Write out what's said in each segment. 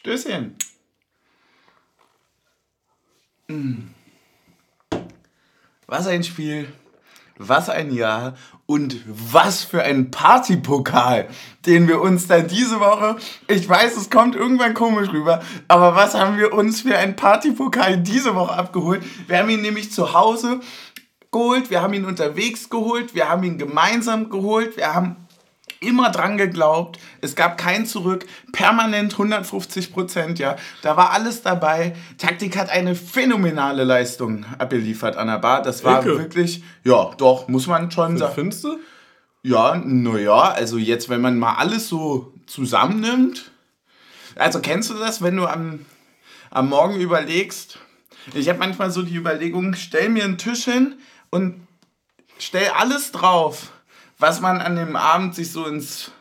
Stößchen. Mm. Was ein Spiel, was ein Jahr und was für ein Partypokal, den wir uns dann diese Woche, ich weiß, es kommt irgendwann komisch rüber, aber was haben wir uns für ein Partypokal diese Woche abgeholt? Wir haben ihn nämlich zu Hause geholt, wir haben ihn unterwegs geholt, wir haben ihn gemeinsam geholt, wir haben immer dran geglaubt. Es gab kein Zurück. Permanent 150 Prozent, ja. Da war alles dabei. Taktik hat eine phänomenale Leistung abgeliefert an der Bar. Das war Ecke. wirklich, ja, doch, muss man schon sagen. Findest du? Ja, naja, also jetzt, wenn man mal alles so zusammennimmt. Also kennst du das, wenn du am, am Morgen überlegst? Ich habe manchmal so die Überlegung, stell mir einen Tisch hin und stell alles drauf was man an dem Abend sich so ins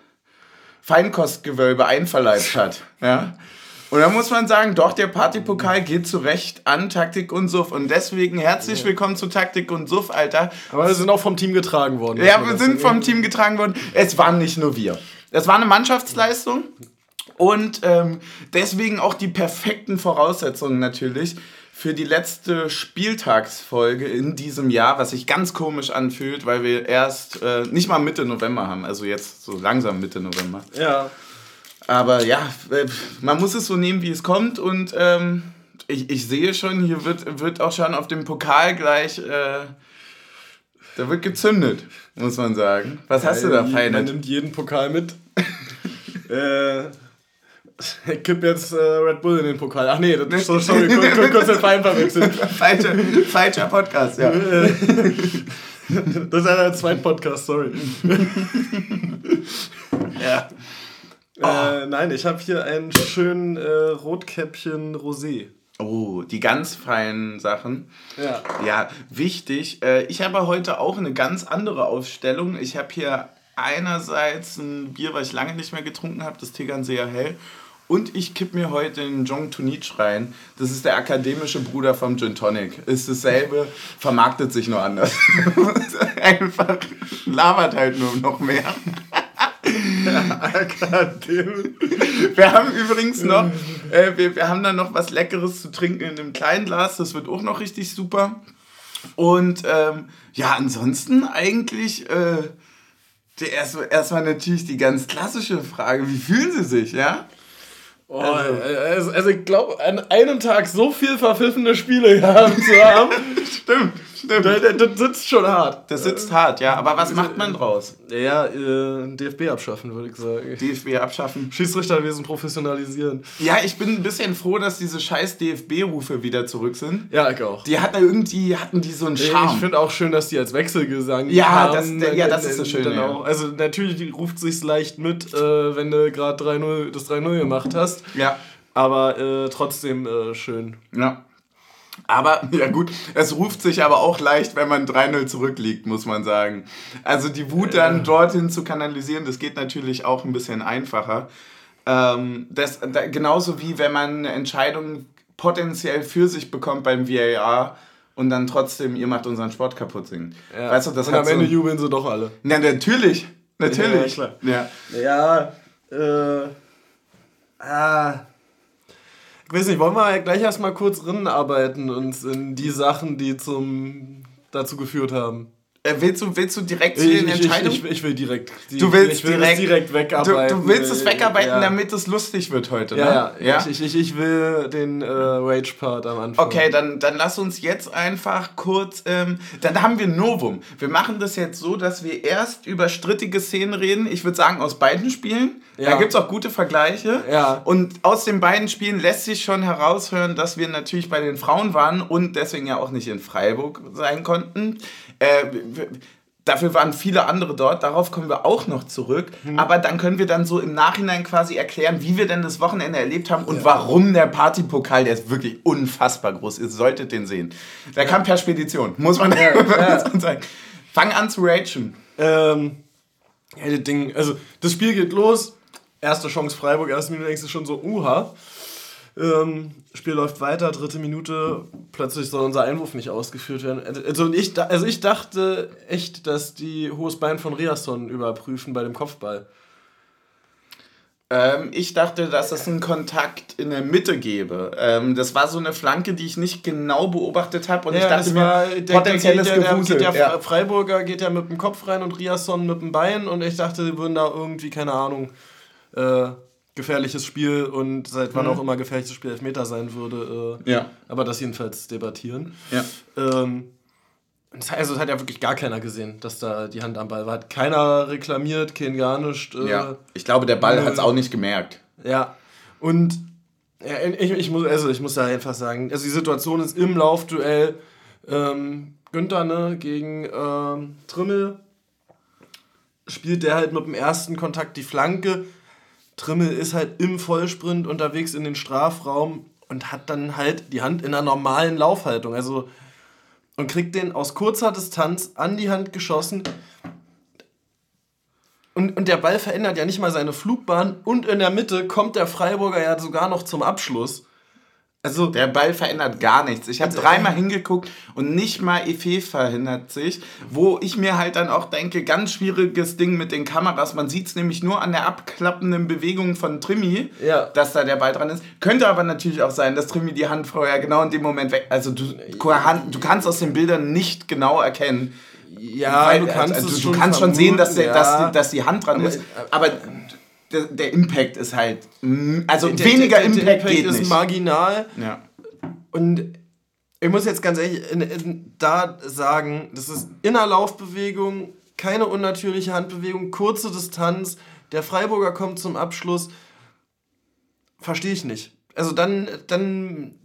Feinkostgewölbe einverleibt hat. Ja? Und da muss man sagen, doch, der Partypokal geht zu Recht an Taktik und Suff. Und deswegen herzlich willkommen zu Taktik und Suff, Alter. Aber wir sind auch vom Team getragen worden. Ja, wir sind vom Team getragen worden. Es waren nicht nur wir. Es war eine Mannschaftsleistung. Und ähm, deswegen auch die perfekten Voraussetzungen natürlich für die letzte Spieltagsfolge in diesem Jahr, was sich ganz komisch anfühlt, weil wir erst äh, nicht mal Mitte November haben, also jetzt so langsam Mitte November. Ja. Aber ja, äh, man muss es so nehmen, wie es kommt und ähm, ich, ich sehe schon, hier wird, wird auch schon auf dem Pokal gleich, äh, da wird gezündet, muss man sagen. Was hast du da, Feine? Man nimmt jeden Pokal mit. äh, ich kipp jetzt äh, Red Bull in den Pokal. Ach nee, das ist so, sorry, kurz, kurz den Verein verwechselt. Falscher, falscher Podcast, ja. das ist ein zweiter Podcast, sorry. ja. Oh. Äh, nein, ich habe hier einen schönen äh, Rotkäppchen Rosé. Oh, die ganz feinen Sachen. Ja. Ja, wichtig. Äh, ich habe heute auch eine ganz andere Aufstellung. Ich habe hier einerseits ein Bier, was ich lange nicht mehr getrunken habe, das Tegernseer Hell. Und ich kipp mir heute den Jong Tunich rein. Das ist der akademische Bruder vom Gin Tonic. Ist dasselbe, vermarktet sich nur anders. Einfach labert halt nur noch mehr. wir haben übrigens noch, äh, wir, wir haben dann noch was Leckeres zu trinken in einem kleinen Glas. Das wird auch noch richtig super. Und ähm, ja, ansonsten eigentlich äh, erstmal erst natürlich die ganz klassische Frage: Wie fühlen Sie sich, ja? Oh, also, also, ich glaube, an einem Tag so viel verpfiffene Spiele gehabt zu haben. Stimmt. Stimmt. Das, sitzt schon hart. Das sitzt hart, ja. Aber was macht man draus? Ja, äh, DFB abschaffen, würde ich sagen. DFB abschaffen. Schiedsrichterwesen professionalisieren. Ja, ich bin ein bisschen froh, dass diese scheiß DFB-Rufe wieder zurück sind. Ja, ich auch. Die hatten irgendwie, hatten die so einen Charme. Ich finde auch schön, dass die als Wechselgesang ja, haben. Das, ja, das ist so schön. Ja. Also natürlich ruft sich's leicht mit, äh, wenn du gerade das 3-0 gemacht hast. Ja. Aber äh, trotzdem äh, schön. Ja. Aber, ja gut, es ruft sich aber auch leicht, wenn man 3-0 zurückliegt, muss man sagen. Also die Wut dann dorthin zu kanalisieren, das geht natürlich auch ein bisschen einfacher. Ähm, das, da, genauso wie wenn man eine Entscheidung potenziell für sich bekommt beim VAR und dann trotzdem, ihr macht unseren Sport kaputt singt. Ja. Weißt du, das und am Ende so jubeln sie doch alle. Na, natürlich. Natürlich. Ja, klar. Ja, ja äh, ah, ich weiß nicht, wollen wir gleich erstmal kurz arbeiten und in die Sachen, die zum dazu geführt haben. Äh, willst, du, willst du direkt zu den Entscheidungen? Ich, ich, ich, will direkt. Du willst will direkt, direkt wegarbeiten. Du, du, willst es wegarbeiten, ja. damit es lustig wird heute, ne? Ja, ja. ja? Ich, ich, ich will den äh, Rage-Part am Anfang. Okay, dann, dann lass uns jetzt einfach kurz. Ähm, dann haben wir Novum. Wir machen das jetzt so, dass wir erst über strittige Szenen reden. Ich würde sagen, aus beiden Spielen. Ja. Da gibt es auch gute Vergleiche. Ja. Und aus den beiden Spielen lässt sich schon heraushören, dass wir natürlich bei den Frauen waren und deswegen ja auch nicht in Freiburg sein konnten. Äh, dafür waren viele andere dort, darauf kommen wir auch noch zurück. Mhm. Aber dann können wir dann so im Nachhinein quasi erklären, wie wir denn das Wochenende erlebt haben und ja. warum der Partypokal, der ist wirklich unfassbar groß, ihr solltet den sehen. Der ja. kam per Spedition, muss man, ja, ja. sagen. Fang an zu ragen. Ähm, ja, das Ding, also das Spiel geht los, erste Chance Freiburg, erste Minute denkst du schon so, uha. Ähm, Spiel läuft weiter, dritte Minute, plötzlich soll unser Einwurf nicht ausgeführt werden. Also ich, also ich dachte echt, dass die hohes Bein von Riasson überprüfen bei dem Kopfball. Ähm, ich dachte, dass es einen Kontakt in der Mitte gäbe. Ähm, das war so eine Flanke, die ich nicht genau beobachtet habe und ja, ich dachte mir, der, potenzielles der, der, der, der ja. Freiburger geht ja mit dem Kopf rein und Riasson mit dem Bein und ich dachte, die würden da irgendwie, keine Ahnung, äh, gefährliches Spiel und seit wann mhm. auch immer gefährliches Spiel Elfmeter sein würde. Äh, ja. Aber das jedenfalls debattieren. Ja. Ähm, also es hat ja wirklich gar keiner gesehen, dass da die Hand am Ball war. Hat keiner reklamiert, kein gar nicht. Äh, ja, ich glaube, der Ball hat es auch nicht gemerkt. Ja, und ja, ich, ich, muss, also ich muss da einfach sagen, also die Situation ist im Laufduell ähm, Günther ne, gegen ähm, Trimmel spielt der halt mit dem ersten Kontakt die Flanke. Trimmel ist halt im Vollsprint unterwegs in den Strafraum und hat dann halt die Hand in einer normalen Laufhaltung. Also und kriegt den aus kurzer Distanz an die Hand geschossen. Und, und der Ball verändert ja nicht mal seine Flugbahn und in der Mitte kommt der Freiburger ja sogar noch zum Abschluss. Also der Ball verändert gar nichts. Ich habe also, dreimal hingeguckt und nicht mal Efe verhindert sich, wo ich mir halt dann auch denke, ganz schwieriges Ding mit den Kameras. Man sieht es nämlich nur an der abklappenden Bewegung von Trimi, ja. dass da der Ball dran ist. Könnte aber natürlich auch sein, dass Trimi die Hand vorher genau in dem Moment weg. Also du, du kannst aus den Bildern nicht genau erkennen. Ja, weil, du kannst, also, du, du kannst schon sehen, dass, der, ja. dass, die, dass die Hand dran aber, ist. Aber der, der Impact ist halt. Also der, weniger der, Impact, Impact geht ist nicht. marginal. Ja. Und ich muss jetzt ganz ehrlich in, in, da sagen, das ist Innerlaufbewegung, keine unnatürliche Handbewegung, kurze Distanz. Der Freiburger kommt zum Abschluss. Verstehe ich nicht. Also dann, dann,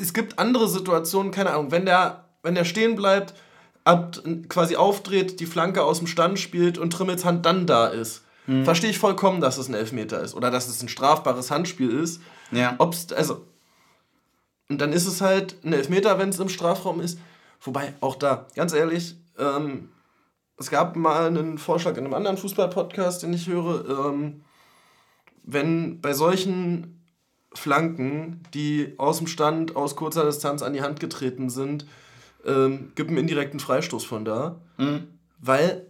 es gibt andere Situationen, keine Ahnung, wenn der, wenn der stehen bleibt, ab, quasi aufdreht, die Flanke aus dem Stand spielt und Trimmels Hand dann da ist Mhm. Verstehe ich vollkommen, dass es ein Elfmeter ist oder dass es ein strafbares Handspiel ist. Ja. Ob's, also, und dann ist es halt ein Elfmeter, wenn es im Strafraum ist. Wobei, auch da, ganz ehrlich, ähm, es gab mal einen Vorschlag in einem anderen Fußball-Podcast, den ich höre, ähm, wenn bei solchen Flanken, die aus dem Stand, aus kurzer Distanz an die Hand getreten sind, ähm, gibt einen indirekten Freistoß von da. Mhm. Weil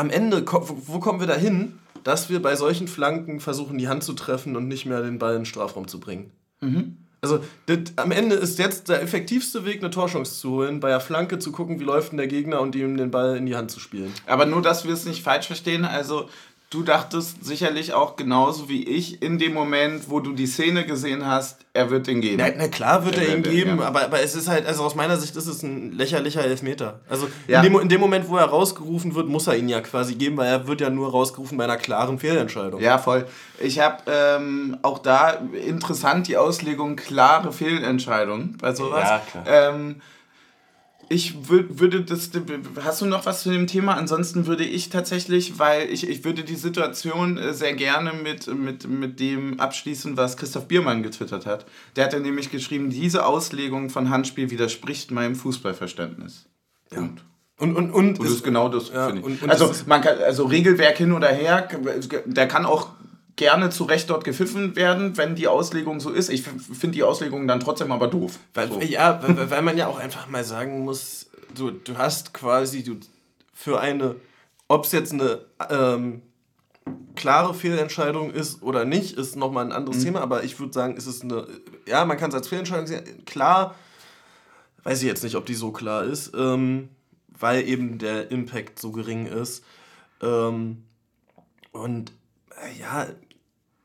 am Ende, wo kommen wir da hin, dass wir bei solchen Flanken versuchen, die Hand zu treffen und nicht mehr den Ball in den Strafraum zu bringen? Mhm. Also das, am Ende ist jetzt der effektivste Weg, eine Torchance zu holen, bei der Flanke zu gucken, wie läuft denn der Gegner und ihm den Ball in die Hand zu spielen. Aber nur, dass wir es nicht falsch verstehen, also du dachtest sicherlich auch genauso wie ich in dem Moment, wo du die Szene gesehen hast, er wird den geben. Na, na klar wird er, er ihn geben, ja. aber, aber es ist halt, also aus meiner Sicht ist es ein lächerlicher Elfmeter. Also ja. in, dem, in dem Moment, wo er rausgerufen wird, muss er ihn ja quasi geben, weil er wird ja nur rausgerufen bei einer klaren Fehlentscheidung. Ja, voll. Ich habe ähm, auch da interessant die Auslegung klare Fehlentscheidung bei sowas. Ja, klar. Ähm, ich würde das. Hast du noch was zu dem Thema? Ansonsten würde ich tatsächlich, weil ich, ich würde die Situation äh, sehr gerne mit, mit, mit dem abschließen, was Christoph Biermann getwittert hat. Der hat ja nämlich geschrieben, diese Auslegung von Handspiel widerspricht meinem Fußballverständnis. Ja. Und und, und, und, und das ist genau das, ja, finde ich. Und, und also, man kann, also Regelwerk hin oder her, der kann auch gerne zu Recht dort gepfiffen werden, wenn die Auslegung so ist. Ich finde die Auslegung dann trotzdem aber doof. Weil, so. Ja, weil, weil man ja auch einfach mal sagen muss, du, du hast quasi du, für eine, ob es jetzt eine ähm, klare Fehlentscheidung ist oder nicht, ist nochmal ein anderes mhm. Thema, aber ich würde sagen, ist es eine, ja, man kann es als Fehlentscheidung sehen, klar, weiß ich jetzt nicht, ob die so klar ist, ähm, weil eben der Impact so gering ist. Ähm, und äh, ja,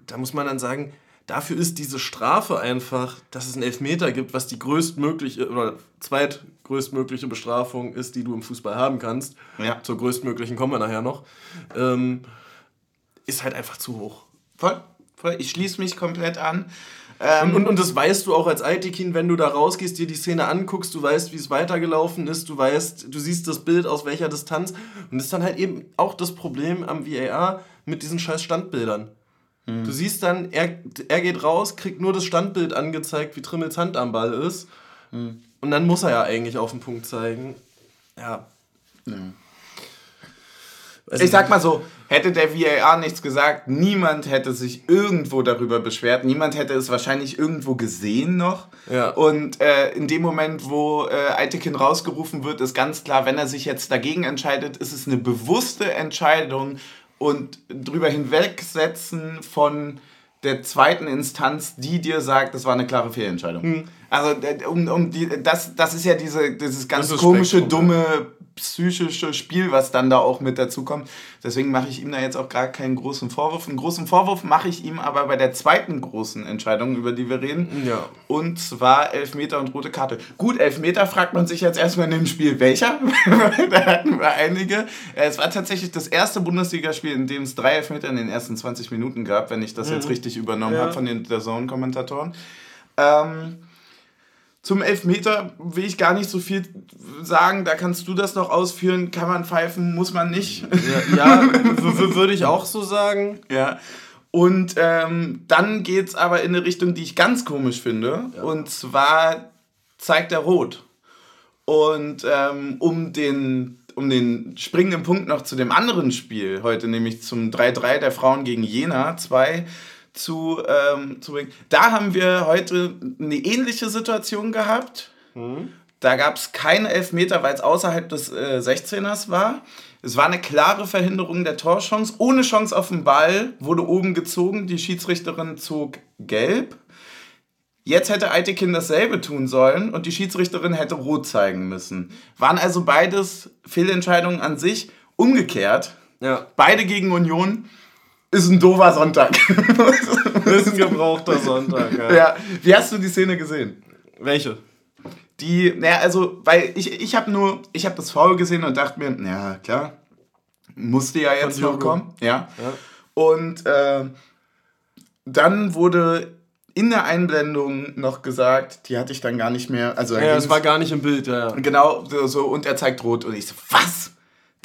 da muss man dann sagen, dafür ist diese Strafe einfach, dass es einen Elfmeter gibt, was die größtmögliche oder zweitgrößtmögliche Bestrafung ist, die du im Fußball haben kannst. Ja. Zur größtmöglichen kommen wir nachher noch. Ähm, ist halt einfach zu hoch. Voll, voll. Ich schließe mich komplett an. Ähm, und, und, und, das weißt du auch als Aitikin, wenn du da rausgehst, dir die Szene anguckst, du weißt, wie es weitergelaufen ist, du weißt, du siehst das Bild aus welcher Distanz. Und das ist dann halt eben auch das Problem am VAR mit diesen scheiß Standbildern. Mhm. Du siehst dann, er, er geht raus, kriegt nur das Standbild angezeigt, wie Trimmels Hand am Ball ist. Mhm. Und dann muss er ja eigentlich auf den Punkt zeigen. Ja. ja. ich sag mal so, hätte der VAR nichts gesagt, niemand hätte sich irgendwo darüber beschwert, niemand hätte es wahrscheinlich irgendwo gesehen noch. Ja. Und äh, in dem Moment, wo äh, Eitekin rausgerufen wird, ist ganz klar, wenn er sich jetzt dagegen entscheidet, ist es eine bewusste Entscheidung und drüber hinwegsetzen von der zweiten Instanz, die dir sagt, das war eine klare Fehlentscheidung. Hm. Also um, um die, das, das ist ja diese, dieses ganz komische, Spektrum, dumme psychische Spiel, was dann da auch mit dazu kommt. Deswegen mache ich ihm da jetzt auch gar keinen großen Vorwurf. Einen großen Vorwurf mache ich ihm aber bei der zweiten großen Entscheidung, über die wir reden. Ja. Und zwar Elfmeter und rote Karte. Gut, Elfmeter fragt man sich jetzt erstmal in dem Spiel, welcher? da hatten wir einige. Es war tatsächlich das erste Bundesligaspiel, in dem es drei Elfmeter in den ersten 20 Minuten gab, wenn ich das mhm. jetzt richtig übernommen ja. habe von den Zone-Kommentatoren. Ähm, zum Elfmeter will ich gar nicht so viel sagen. Da kannst du das noch ausführen. Kann man pfeifen, muss man nicht. Ja, ja würde ich auch so sagen. Ja. Und ähm, dann geht es aber in eine Richtung, die ich ganz komisch finde. Ja. Und zwar zeigt er rot. Und ähm, um den um den springenden Punkt noch zu dem anderen Spiel heute, nämlich zum 3-3 der Frauen gegen Jena 2, zu, ähm, zu bringen. Da haben wir heute eine ähnliche Situation gehabt. Mhm. Da gab es keine Elfmeter, weil es außerhalb des äh, 16ers war. Es war eine klare Verhinderung der Torchance. Ohne Chance auf den Ball wurde oben gezogen. Die Schiedsrichterin zog gelb. Jetzt hätte Eitekin dasselbe tun sollen und die Schiedsrichterin hätte rot zeigen müssen. Waren also beides Fehlentscheidungen an sich. Umgekehrt, ja. beide gegen Union ist ein doofer Sonntag. ist ein gebrauchter Sonntag, ja. ja. Wie hast du die Szene gesehen? Welche? Die, naja, also, weil ich, ich habe nur, ich habe das Foul gesehen und dachte mir, ja, klar, musste ja jetzt noch kommen. Ja. ja. Und äh, dann wurde in der Einblendung noch gesagt, die hatte ich dann gar nicht mehr. Also ja, es war gar nicht im Bild, ja. Genau, so, und er zeigt rot. Und ich so, was?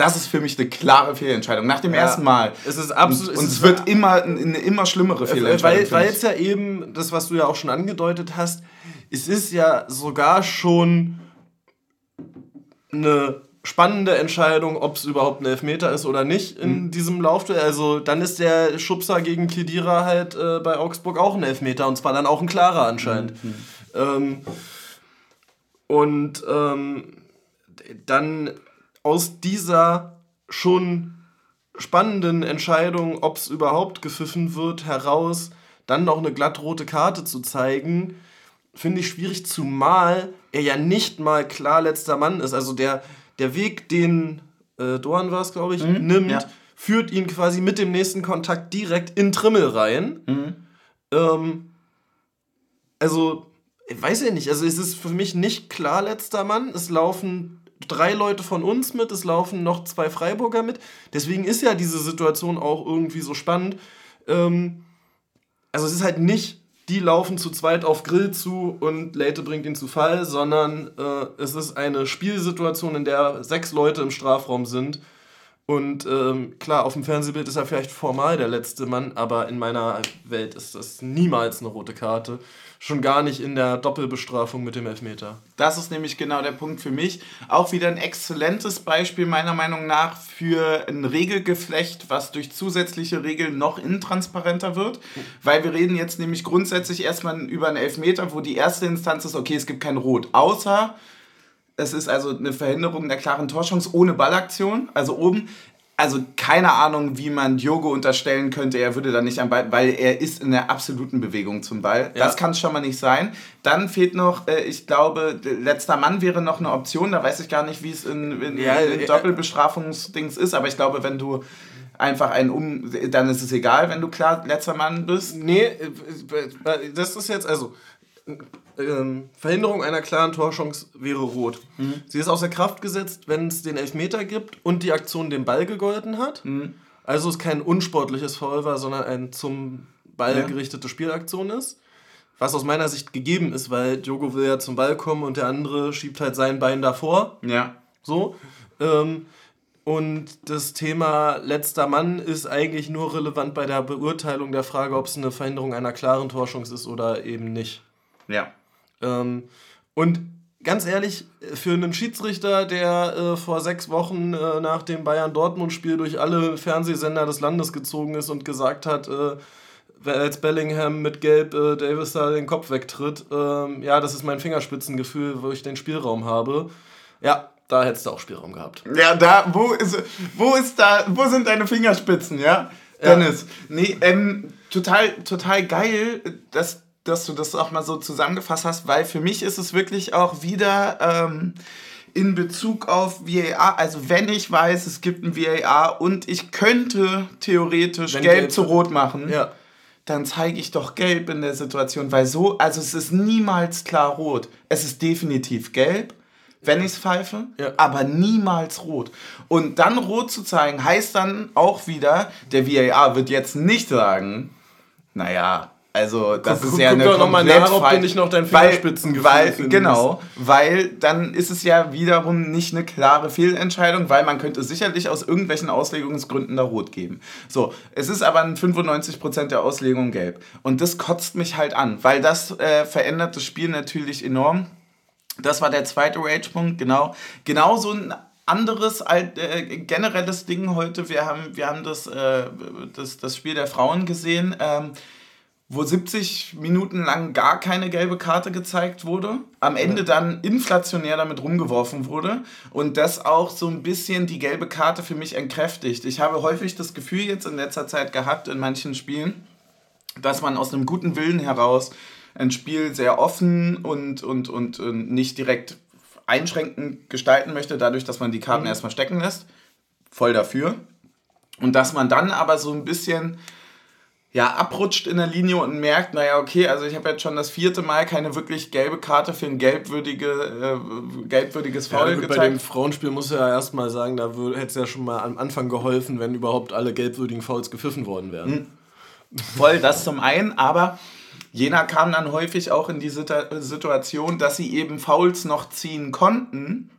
Das ist für mich eine klare Fehlentscheidung. Nach dem ja, ersten Mal. Es ist absolut. Und es, es wird immer eine immer schlimmere Fehlentscheidung. Weil, weil es ja eben, das, was du ja auch schon angedeutet hast, es ist ja sogar schon eine spannende Entscheidung, ob es überhaupt ein Elfmeter ist oder nicht in mhm. diesem Lauf. Also dann ist der Schubser gegen Kedira halt äh, bei Augsburg auch ein Elfmeter und zwar dann auch ein klarer anscheinend. Mhm. Ähm, und ähm, dann aus dieser schon spannenden Entscheidung, ob es überhaupt gepfiffen wird, heraus dann noch eine glattrote Karte zu zeigen, finde ich schwierig, zumal er ja nicht mal klar letzter Mann ist. Also der, der Weg, den äh, Dorn war es, glaube ich, mhm, nimmt, ja. führt ihn quasi mit dem nächsten Kontakt direkt in Trimmel rein. Mhm. Ähm, also, ich weiß ja nicht, also es ist für mich nicht klar letzter Mann. Es laufen drei Leute von uns mit, es laufen noch zwei Freiburger mit. Deswegen ist ja diese Situation auch irgendwie so spannend. Ähm, also es ist halt nicht, die laufen zu zweit auf Grill zu und Leite bringt ihn zu Fall, sondern äh, es ist eine Spielsituation, in der sechs Leute im Strafraum sind. Und ähm, klar, auf dem Fernsehbild ist er vielleicht formal der letzte Mann, aber in meiner Welt ist das niemals eine rote Karte. Schon gar nicht in der Doppelbestrafung mit dem Elfmeter. Das ist nämlich genau der Punkt für mich. Auch wieder ein exzellentes Beispiel meiner Meinung nach für ein Regelgeflecht, was durch zusätzliche Regeln noch intransparenter wird. Weil wir reden jetzt nämlich grundsätzlich erstmal über einen Elfmeter, wo die erste Instanz ist, okay, es gibt kein Rot. Außer es ist also eine Verhinderung der klaren Torchance ohne Ballaktion. Also oben also keine Ahnung, wie man Diogo unterstellen könnte, er würde da nicht am Ball, weil er ist in der absoluten Bewegung zum Ball. Ja. Das kann es schon mal nicht sein. Dann fehlt noch, äh, ich glaube, letzter Mann wäre noch eine Option. Da weiß ich gar nicht, wie es in, in, ja, in Doppelbestrafungsdings ist. Aber ich glaube, wenn du einfach einen um, dann ist es egal, wenn du klar letzter Mann bist. Nee, äh, äh, das ist jetzt also ähm, Verhinderung einer klaren Torchance wäre rot. Mhm. Sie ist außer Kraft gesetzt, wenn es den Elfmeter gibt und die Aktion den Ball gegolten hat. Mhm. Also es kein unsportliches Foul war, sondern ein zum Ball ja. gerichtete Spielaktion ist. Was aus meiner Sicht gegeben ist, weil Diogo will ja zum Ball kommen und der andere schiebt halt sein Bein davor. Ja. So. Ähm, und das Thema letzter Mann ist eigentlich nur relevant bei der Beurteilung der Frage, ob es eine Verhinderung einer klaren Torchance ist oder eben nicht. Ja. Ähm, und ganz ehrlich, für einen Schiedsrichter, der äh, vor sechs Wochen äh, nach dem Bayern-Dortmund-Spiel durch alle Fernsehsender des Landes gezogen ist und gesagt hat, äh, als Bellingham mit Gelb äh, Davis da den Kopf wegtritt, ähm, ja, das ist mein Fingerspitzengefühl, wo ich den Spielraum habe. Ja, da hättest du auch Spielraum gehabt. Ja, da, wo ist, wo ist da, wo sind deine Fingerspitzen, ja? Dennis. Nee, ähm, total, total geil, dass, dass du das auch mal so zusammengefasst hast, weil für mich ist es wirklich auch wieder ähm, in Bezug auf VAR, also wenn ich weiß, es gibt ein VAR und ich könnte theoretisch gelb, gelb, zu rot machen, ja. dann zeige ich doch gelb in der Situation, weil so, also es ist niemals klar rot. Es ist definitiv gelb wenn ich es pfeife, ja. aber niemals rot. Und dann rot zu zeigen, heißt dann auch wieder, der VAR wird jetzt nicht sagen, naja, also das guck, ist ja guck eine doch komplett nach, ob du nicht noch dein Fingerspitzen weil, weil Genau, weil dann ist es ja wiederum nicht eine klare Fehlentscheidung, weil man könnte sicherlich aus irgendwelchen Auslegungsgründen da rot geben. So, es ist aber in 95% der Auslegung gelb. Und das kotzt mich halt an, weil das äh, verändert das Spiel natürlich enorm. Das war der zweite Rage-Punkt, genau. Genau so ein anderes äh, generelles Ding heute. Wir haben, wir haben das, äh, das, das Spiel der Frauen gesehen, ähm, wo 70 Minuten lang gar keine gelbe Karte gezeigt wurde. Am Ende dann inflationär damit rumgeworfen wurde. Und das auch so ein bisschen die gelbe Karte für mich entkräftigt. Ich habe häufig das Gefühl jetzt in letzter Zeit gehabt in manchen Spielen, dass man aus einem guten Willen heraus ein Spiel sehr offen und, und, und, und nicht direkt einschränkend gestalten möchte, dadurch, dass man die Karten mhm. erstmal stecken lässt. Voll dafür. Und dass man dann aber so ein bisschen ja, abrutscht in der Linie und merkt, naja, okay, also ich habe jetzt schon das vierte Mal keine wirklich gelbe Karte für ein gelbwürdige, äh, gelbwürdiges Foul ja, gezeigt. Bei dem Frauenspiel muss ja erstmal sagen, da hätte es ja schon mal am Anfang geholfen, wenn überhaupt alle gelbwürdigen Fouls gepfiffen worden wären. Mhm. Voll, das zum einen, aber Jena kam dann häufig auch in die Situation, dass sie eben Fouls noch ziehen konnten,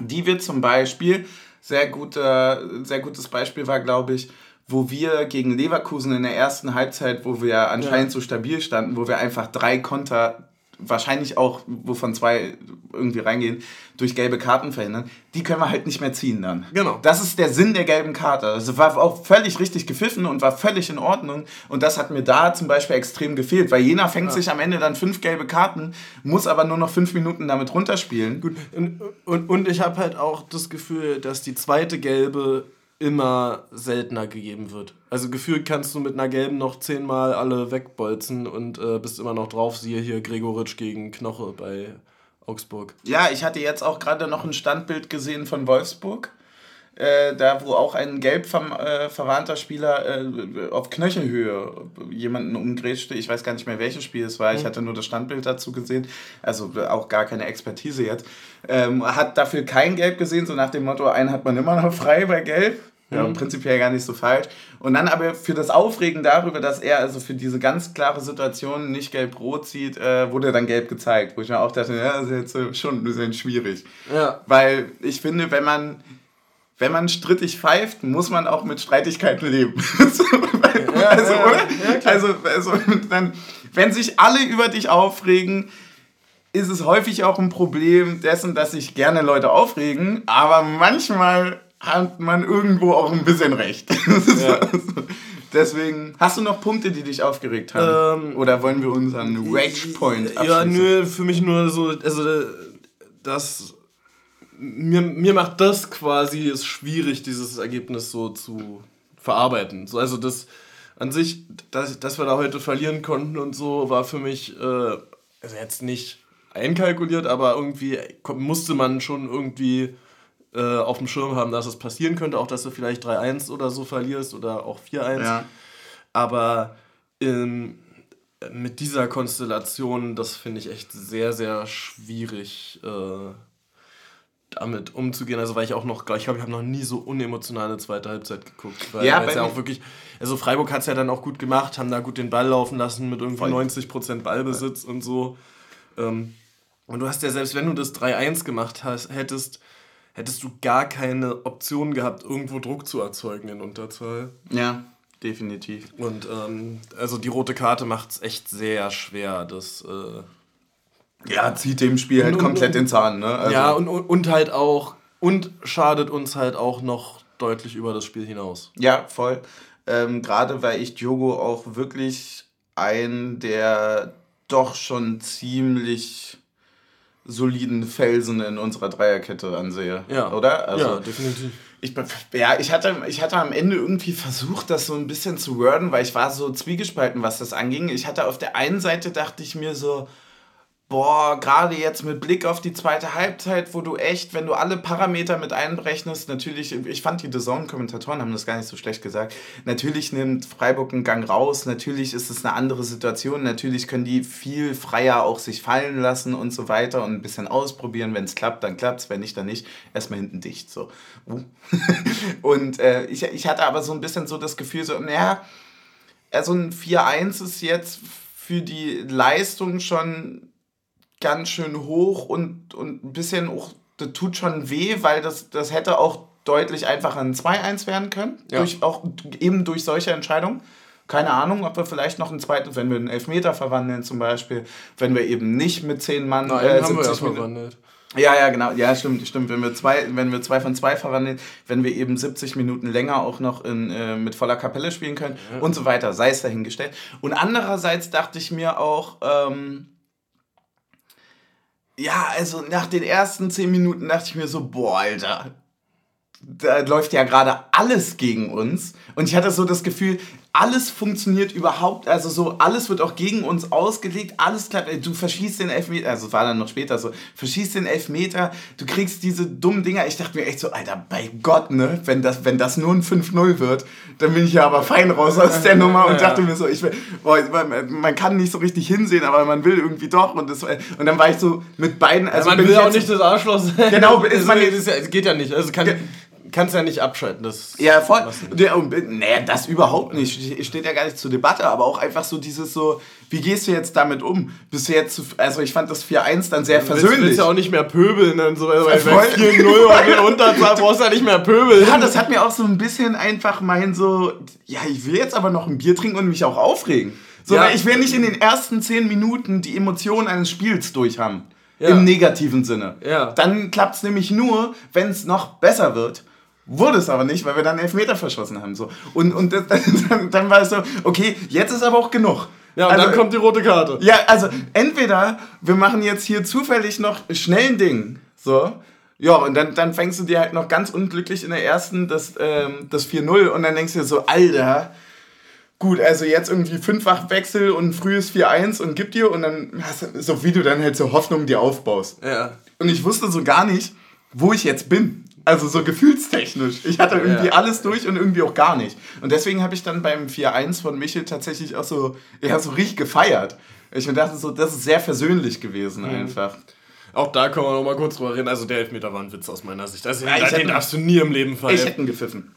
die wir zum Beispiel, sehr, guter, sehr gutes Beispiel war, glaube ich, wo wir gegen Leverkusen in der ersten Halbzeit, wo wir anscheinend ja. so stabil standen, wo wir einfach drei Konter wahrscheinlich auch, wovon zwei irgendwie reingehen, durch gelbe Karten verhindern, die können wir halt nicht mehr ziehen dann. Genau. Das ist der Sinn der gelben Karte. Also war auch völlig richtig gepfiffen und war völlig in Ordnung. Und das hat mir da zum Beispiel extrem gefehlt, weil Jena fängt ja. sich am Ende dann fünf gelbe Karten, muss aber nur noch fünf Minuten damit runterspielen. Gut, und, und, und ich habe halt auch das Gefühl, dass die zweite gelbe immer seltener gegeben wird. Also gefühlt kannst du mit einer gelben noch zehnmal alle wegbolzen und äh, bist immer noch drauf. Siehe hier Gregoritsch gegen Knoche bei Augsburg. Ja, ich hatte jetzt auch gerade noch ein Standbild gesehen von Wolfsburg. Äh, da wo auch ein gelb ver äh, verwarnter Spieler äh, auf Knöchelhöhe jemanden umgrätschte. Ich weiß gar nicht mehr, welches Spiel es war. Mhm. Ich hatte nur das Standbild dazu gesehen. Also auch gar keine Expertise jetzt. Ähm, hat dafür kein Gelb gesehen, so nach dem Motto, einen hat man immer noch frei bei Gelb. Ja, mhm. prinzipiell gar nicht so falsch. Und dann aber für das Aufregen darüber, dass er also für diese ganz klare Situation nicht gelb-rot zieht, äh, wurde dann gelb gezeigt. Wo ich mir auch dachte, ja, das ist jetzt schon ein bisschen schwierig. Ja. Weil ich finde, wenn man, wenn man strittig pfeift, muss man auch mit Streitigkeiten leben. ja, also, ja, oder? also, also dann, wenn sich alle über dich aufregen, ist es häufig auch ein Problem dessen, dass sich gerne Leute aufregen, aber manchmal hat man irgendwo auch ein bisschen recht. Ja. Deswegen, hast du noch Punkte, die dich aufgeregt haben? Ähm, Oder wollen wir unseren Rage Point abschließen? Ja, nö, für mich nur so, also das, mir, mir macht das quasi es schwierig, dieses Ergebnis so zu verarbeiten. So, also das an sich, dass, dass wir da heute verlieren konnten und so, war für mich, äh, also jetzt nicht einkalkuliert, aber irgendwie musste man schon irgendwie äh, auf dem Schirm haben, dass es passieren könnte, auch dass du vielleicht 3-1 oder so verlierst oder auch 4-1. Ja. Aber in, mit dieser Konstellation, das finde ich echt sehr, sehr schwierig. Äh, damit umzugehen, also weil ich auch noch, ich glaube, ich habe noch nie so unemotionale zweite Halbzeit geguckt, weil ja, es ja auch wirklich, also Freiburg hat es ja dann auch gut gemacht, haben da gut den Ball laufen lassen mit irgendwie 90% Ballbesitz und so. Ähm, und du hast ja, selbst wenn du das 3-1 gemacht hast, hättest, hättest du gar keine Option gehabt, irgendwo Druck zu erzeugen in Unterzahl. Ja, definitiv. Und ähm, also die rote Karte macht es echt sehr schwer, das. Äh, ja, zieht dem Spiel halt und, komplett den Zahn, ne? Also ja, und, und halt auch. Und schadet uns halt auch noch deutlich über das Spiel hinaus. Ja, voll. Ähm, Gerade weil ich Diogo auch wirklich ein der doch schon ziemlich soliden Felsen in unserer Dreierkette ansehe. Ja. Oder? Also, ja, definitiv. Ich, ja, ich hatte, ich hatte am Ende irgendwie versucht, das so ein bisschen zu worden, weil ich war so zwiegespalten, was das anging. Ich hatte auf der einen Seite, dachte ich mir so, boah, gerade jetzt mit Blick auf die zweite Halbzeit, wo du echt, wenn du alle Parameter mit einberechnest, natürlich, ich fand die The Zone-Kommentatoren haben das gar nicht so schlecht gesagt, natürlich nimmt Freiburg einen Gang raus, natürlich ist es eine andere Situation, natürlich können die viel freier auch sich fallen lassen und so weiter und ein bisschen ausprobieren, wenn es klappt, dann klappt es, wenn nicht, dann nicht, erstmal hinten dicht, so. Uh. und äh, ich, ich hatte aber so ein bisschen so das Gefühl, so, naja, also ein 4-1 ist jetzt für die Leistung schon ganz schön hoch und, und ein bisschen auch, das tut schon weh, weil das, das hätte auch deutlich einfacher ein 2-1 werden können. Ja. Durch, auch eben durch solche Entscheidungen. Keine Ahnung, ob wir vielleicht noch einen zweiten, wenn wir einen Elfmeter verwandeln zum Beispiel, wenn wir eben nicht mit 10 Mann Nein, äh, haben wir ja verwandelt. Ja, ja, genau. Ja, stimmt, stimmt. Wenn wir zwei, wenn wir zwei von zwei verwandeln, wenn wir eben 70 Minuten länger auch noch in, äh, mit voller Kapelle spielen können ja. und so weiter, sei es dahingestellt. Und andererseits dachte ich mir auch, ähm, ja, also nach den ersten zehn Minuten dachte ich mir so, boah, Alter, da läuft ja gerade alles gegen uns. Und ich hatte so das Gefühl, alles funktioniert überhaupt, also so, alles wird auch gegen uns ausgelegt, alles klappt, du verschießt den Elfmeter, also war dann noch später so, verschießt den Elfmeter, du kriegst diese dummen Dinger, ich dachte mir echt so, Alter, bei Gott, ne, wenn das, wenn das nur ein 5-0 wird, dann bin ich ja aber fein raus aus der Nummer und dachte mir so, ich will, boah, man kann nicht so richtig hinsehen, aber man will irgendwie doch und das, und dann war ich so mit beiden, also ja, man will auch nicht das Arschloch sein. Genau, ist man, es geht ja nicht, also kann, kannst ja nicht abschalten. Das ja, voll. Der, nee, das überhaupt nicht. Steht ja gar nicht zur Debatte, aber auch einfach so dieses so, wie gehst du jetzt damit um? Bist du jetzt, also ich fand das 4-1 dann sehr versöhnlich. Du willst ja auch nicht mehr pöbeln und so, weil 4-0 und den Unterzahl brauchst du ja nicht mehr pöbeln. Ja, das hat mir auch so ein bisschen einfach mein so, ja, ich will jetzt aber noch ein Bier trinken und mich auch aufregen. So, ja. ich will nicht in den ersten 10 Minuten die Emotionen eines Spiels durchhaben. Ja. Im negativen Sinne. Ja. Dann klappt es nämlich nur, wenn es noch besser wird. Wurde es aber nicht, weil wir dann Elfmeter verschossen haben. So. Und, und das, dann, dann war es so, okay, jetzt ist aber auch genug. Ja, und also, dann kommt die rote Karte. Ja, also entweder wir machen jetzt hier zufällig noch schnell ein Ding. So. Ja, und dann, dann fängst du dir halt noch ganz unglücklich in der ersten das, ähm, das 4-0 und dann denkst du dir so, Alter, gut, also jetzt irgendwie fünffach Wechsel und frühes 4-1 und gib dir und dann hast du, so wie du dann halt so Hoffnung dir aufbaust. Ja. Und ich wusste so gar nicht, wo ich jetzt bin. Also so gefühlstechnisch. Ich hatte irgendwie ja. alles durch und irgendwie auch gar nicht. Und deswegen habe ich dann beim 4-1 von Michel tatsächlich auch so, ja, so richtig gefeiert. Ich mir dachte so, das ist sehr versöhnlich gewesen mhm. einfach. Auch da können wir noch mal kurz drüber reden. Also der Elfmeter war ein Witz aus meiner Sicht. Also ja, den, darfst du nie im Leben fallen. Ich hätte ihn gepfiffen.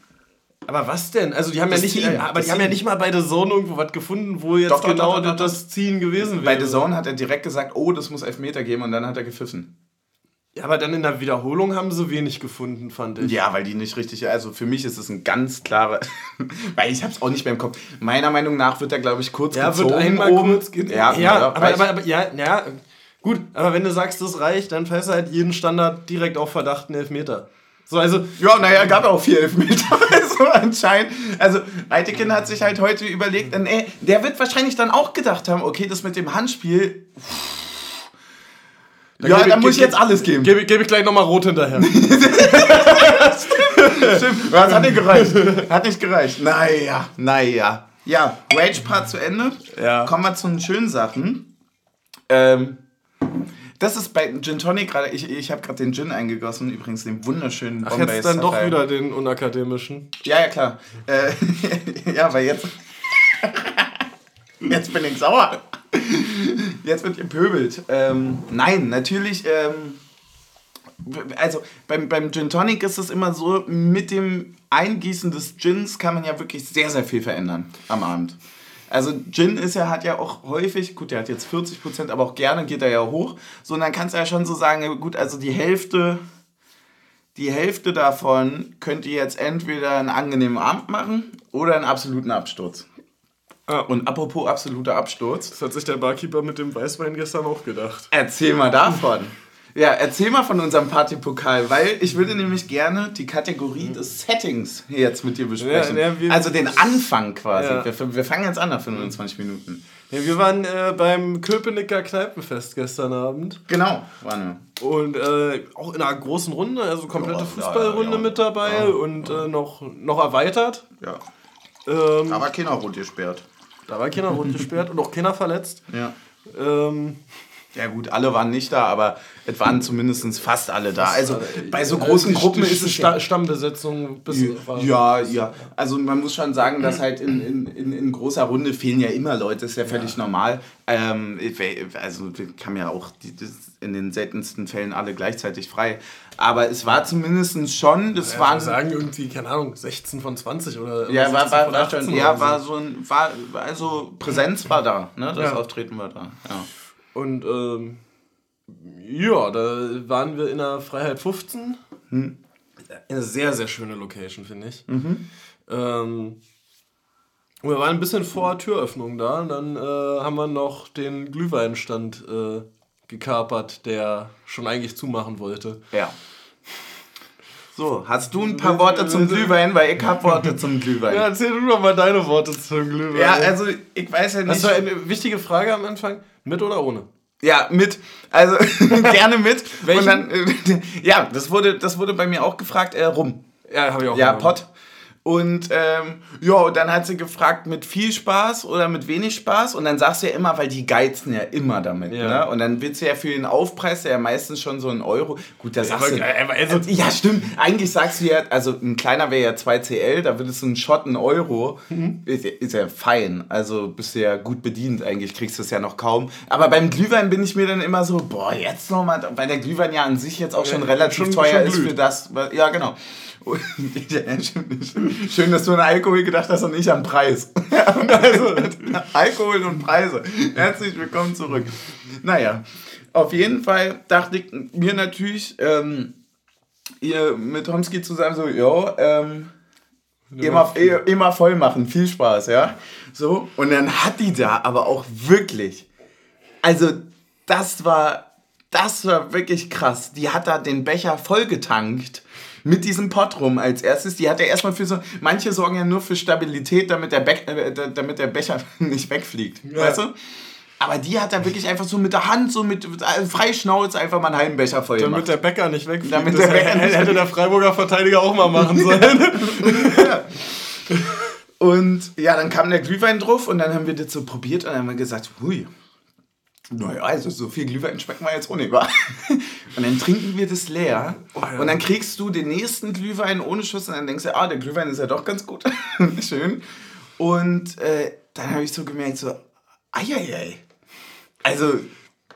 Aber was denn? Also die haben das ja nicht, Ziehen, aber die haben ja nicht mal bei The Zone irgendwo was gefunden, wo jetzt doch, genau doch, doch, das Ziehen gewesen wäre. Bei The Zone hat er direkt gesagt, oh, das muss Elfmeter geben und dann hat er gepfiffen. Ja, aber dann in der Wiederholung haben sie wenig gefunden, fand ich. Ja, weil die nicht richtig, also für mich ist es ein ganz klarer, weil ich hab's auch nicht mehr im Kopf. Meiner Meinung nach wird er, glaube ich, kurz ja, gezogen. wird einmal oben. kurz Ja, ja, ja aber, aber, aber, ja, ja, gut, aber wenn du sagst, das reicht, dann fährst du halt jeden Standard direkt auf Verdacht einen Elfmeter. So, also, ja, naja, gab auch vier Elfmeter, also anscheinend. Also, Eitekin hat sich halt heute überlegt, äh, der wird wahrscheinlich dann auch gedacht haben, okay, das mit dem Handspiel, pff, dann ja, dann muss ich jetzt alles geben. Gebe geb ich gleich nochmal rot hinterher. Stimmt. Das hat nicht gereicht. Hat nicht gereicht. Naja, naja. Ja, Rage-Part zu Ende. Ja. Kommen wir zu den schönen Sachen. Ähm, das ist bei Gin Tonic gerade. Ich, ich habe gerade den Gin eingegossen, übrigens den wunderschönen Ach, Bombay jetzt dann doch wieder den unakademischen. Ja, ja, klar. Äh, ja, weil jetzt. jetzt bin ich sauer. Jetzt wird gepöbelt. Ähm, nein, natürlich. Ähm, also beim, beim Gin Tonic ist es immer so, mit dem Eingießen des Gins kann man ja wirklich sehr, sehr viel verändern am Abend. Also Gin ist ja, hat ja auch häufig, gut, der hat jetzt 40%, aber auch gerne geht er ja hoch. So, und dann kannst du ja schon so sagen, gut, also die Hälfte, die Hälfte davon könnt ihr jetzt entweder einen angenehmen Abend machen oder einen absoluten Absturz. Ah. Und apropos absoluter Absturz. Das hat sich der Barkeeper mit dem Weißwein gestern auch gedacht. Erzähl mal davon. Ja, erzähl mal von unserem Partypokal, weil ich würde nämlich gerne die Kategorie des Settings jetzt mit dir besprechen. Ja, ja, also den Anfang quasi. Ja. Wir, wir, fangen jetzt an nach 25 Minuten. Wir waren äh, beim Köpenicker Kneipenfest gestern Abend. Genau, waren wir. Und äh, auch in einer großen Runde, also komplette Fußballrunde mit dabei und äh, noch, noch erweitert. Ja. Ähm, war keiner rot gesperrt. Da war keiner rot gesperrt und auch keiner verletzt. Ja. Ähm, ja gut, alle waren nicht da, aber es waren zumindest fast alle da. Also bei so großen die, Gruppen ist es Sta Stammbesetzung bis ja, ja. Also man muss schon sagen, dass halt in, in, in, in großer Runde fehlen ja immer Leute, ist ja völlig ja. normal. Ähm, also kam ja auch die, in den seltensten Fällen alle gleichzeitig frei. Aber es war zumindest schon, das ja, waren. sagen irgendwie, keine Ahnung, 16 von 20 oder. Ja, war, war, war schon, ja, war so ein, war, also Präsenz war da, ne? Das ja. Auftreten war da. Ja. Und ähm, ja, da waren wir in der Freiheit 15. Hm. Eine sehr, sehr schöne Location, finde ich. Mhm. Ähm, wir waren ein bisschen vor Türöffnung da und dann äh, haben wir noch den Glühweinstand äh, gekapert, der schon eigentlich zumachen wollte. Ja. So, hast du ein paar Worte zum Glühwein? Weil ich habe Worte zum Glühwein. Ja, erzähl du doch mal deine Worte zum Glühwein. Ja, also ich weiß ja nicht. Das war eine wichtige Frage am Anfang. Mit oder ohne? Ja, mit. Also gerne mit. Welchen? Und dann, ja, das wurde, das wurde bei mir auch gefragt, äh, rum. Ja, habe ich auch. Ja, Pott. Und ähm, ja, dann hat sie gefragt, mit viel Spaß oder mit wenig Spaß. Und dann sagst du ja immer, weil die geizen ja immer damit. Ja. Ne? Und dann willst du ja für den Aufpreis, der ja meistens schon so ein Euro. Gut, da sagst du. Also, ja, stimmt. Eigentlich sagst du ja, also ein kleiner wäre ja 2CL, da würdest du einen Shot einen Euro. Mhm. Ist, ist, ja fein. Also bist du ja gut bedient. Eigentlich kriegst du es ja noch kaum. Aber beim Glühwein bin ich mir dann immer so, boah, jetzt nochmal, weil der Glühwein ja an sich jetzt auch schon relativ schon, teuer schon ist für das. Ja, genau. Schön, dass du an Alkohol gedacht hast und nicht an Preis. also, Alkohol und Preise. Herzlich willkommen zurück. Naja, auf jeden Fall dachte ich mir natürlich, ähm, ihr mit Tomski zusammen so, jo, ähm, immer, immer voll machen, viel Spaß, ja. So, und dann hat die da aber auch wirklich, also das war, das war wirklich krass. Die hat da den Becher voll getankt mit diesem Pott rum als erstes. Die hat ja erstmal für so, manche sorgen ja nur für Stabilität, damit der, Be äh, damit der Becher nicht wegfliegt. Ja. Weißt du? Aber die hat da wirklich einfach so mit der Hand, so mit äh, Freischnauze einfach mal einen halben Becher voll gemacht. Damit der Bäcker nicht wegfliegt. Damit der Bäcker nicht hätte der Freiburger Verteidiger auch mal machen sollen. ja. Und ja, dann kam der Glühwein drauf und dann haben wir das so probiert und dann haben wir gesagt, hui, naja, also so viel Glühwein schmeckt man jetzt wa? Und dann trinken wir das leer. Oh, ja. Und dann kriegst du den nächsten Glühwein ohne Schuss und dann denkst du, ah, der Glühwein ist ja doch ganz gut. Schön. Und äh, dann habe ich so gemerkt, so, eieiei. Also,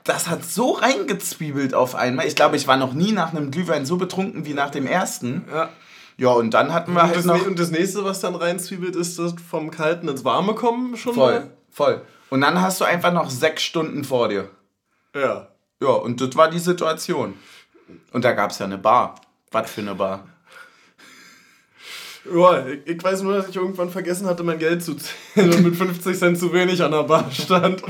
das hat so reingezwiebelt auf einmal. Ich glaube, ich war noch nie nach einem Glühwein so betrunken wie nach dem ersten. Ja. Ja, und dann hatten wir und halt noch... Und das nächste, was dann reinzwiebelt, ist das vom Kalten ins Warme kommen schon Voll, mal? voll. Und dann hast du einfach noch sechs Stunden vor dir. Ja. Ja, und das war die Situation. Und da gab es ja eine Bar. Was für eine Bar? Ja, ich, ich, weiß nur, dass ich irgendwann vergessen hatte, mein Geld zu zählen und mit 50 Cent zu wenig an der Bar stand.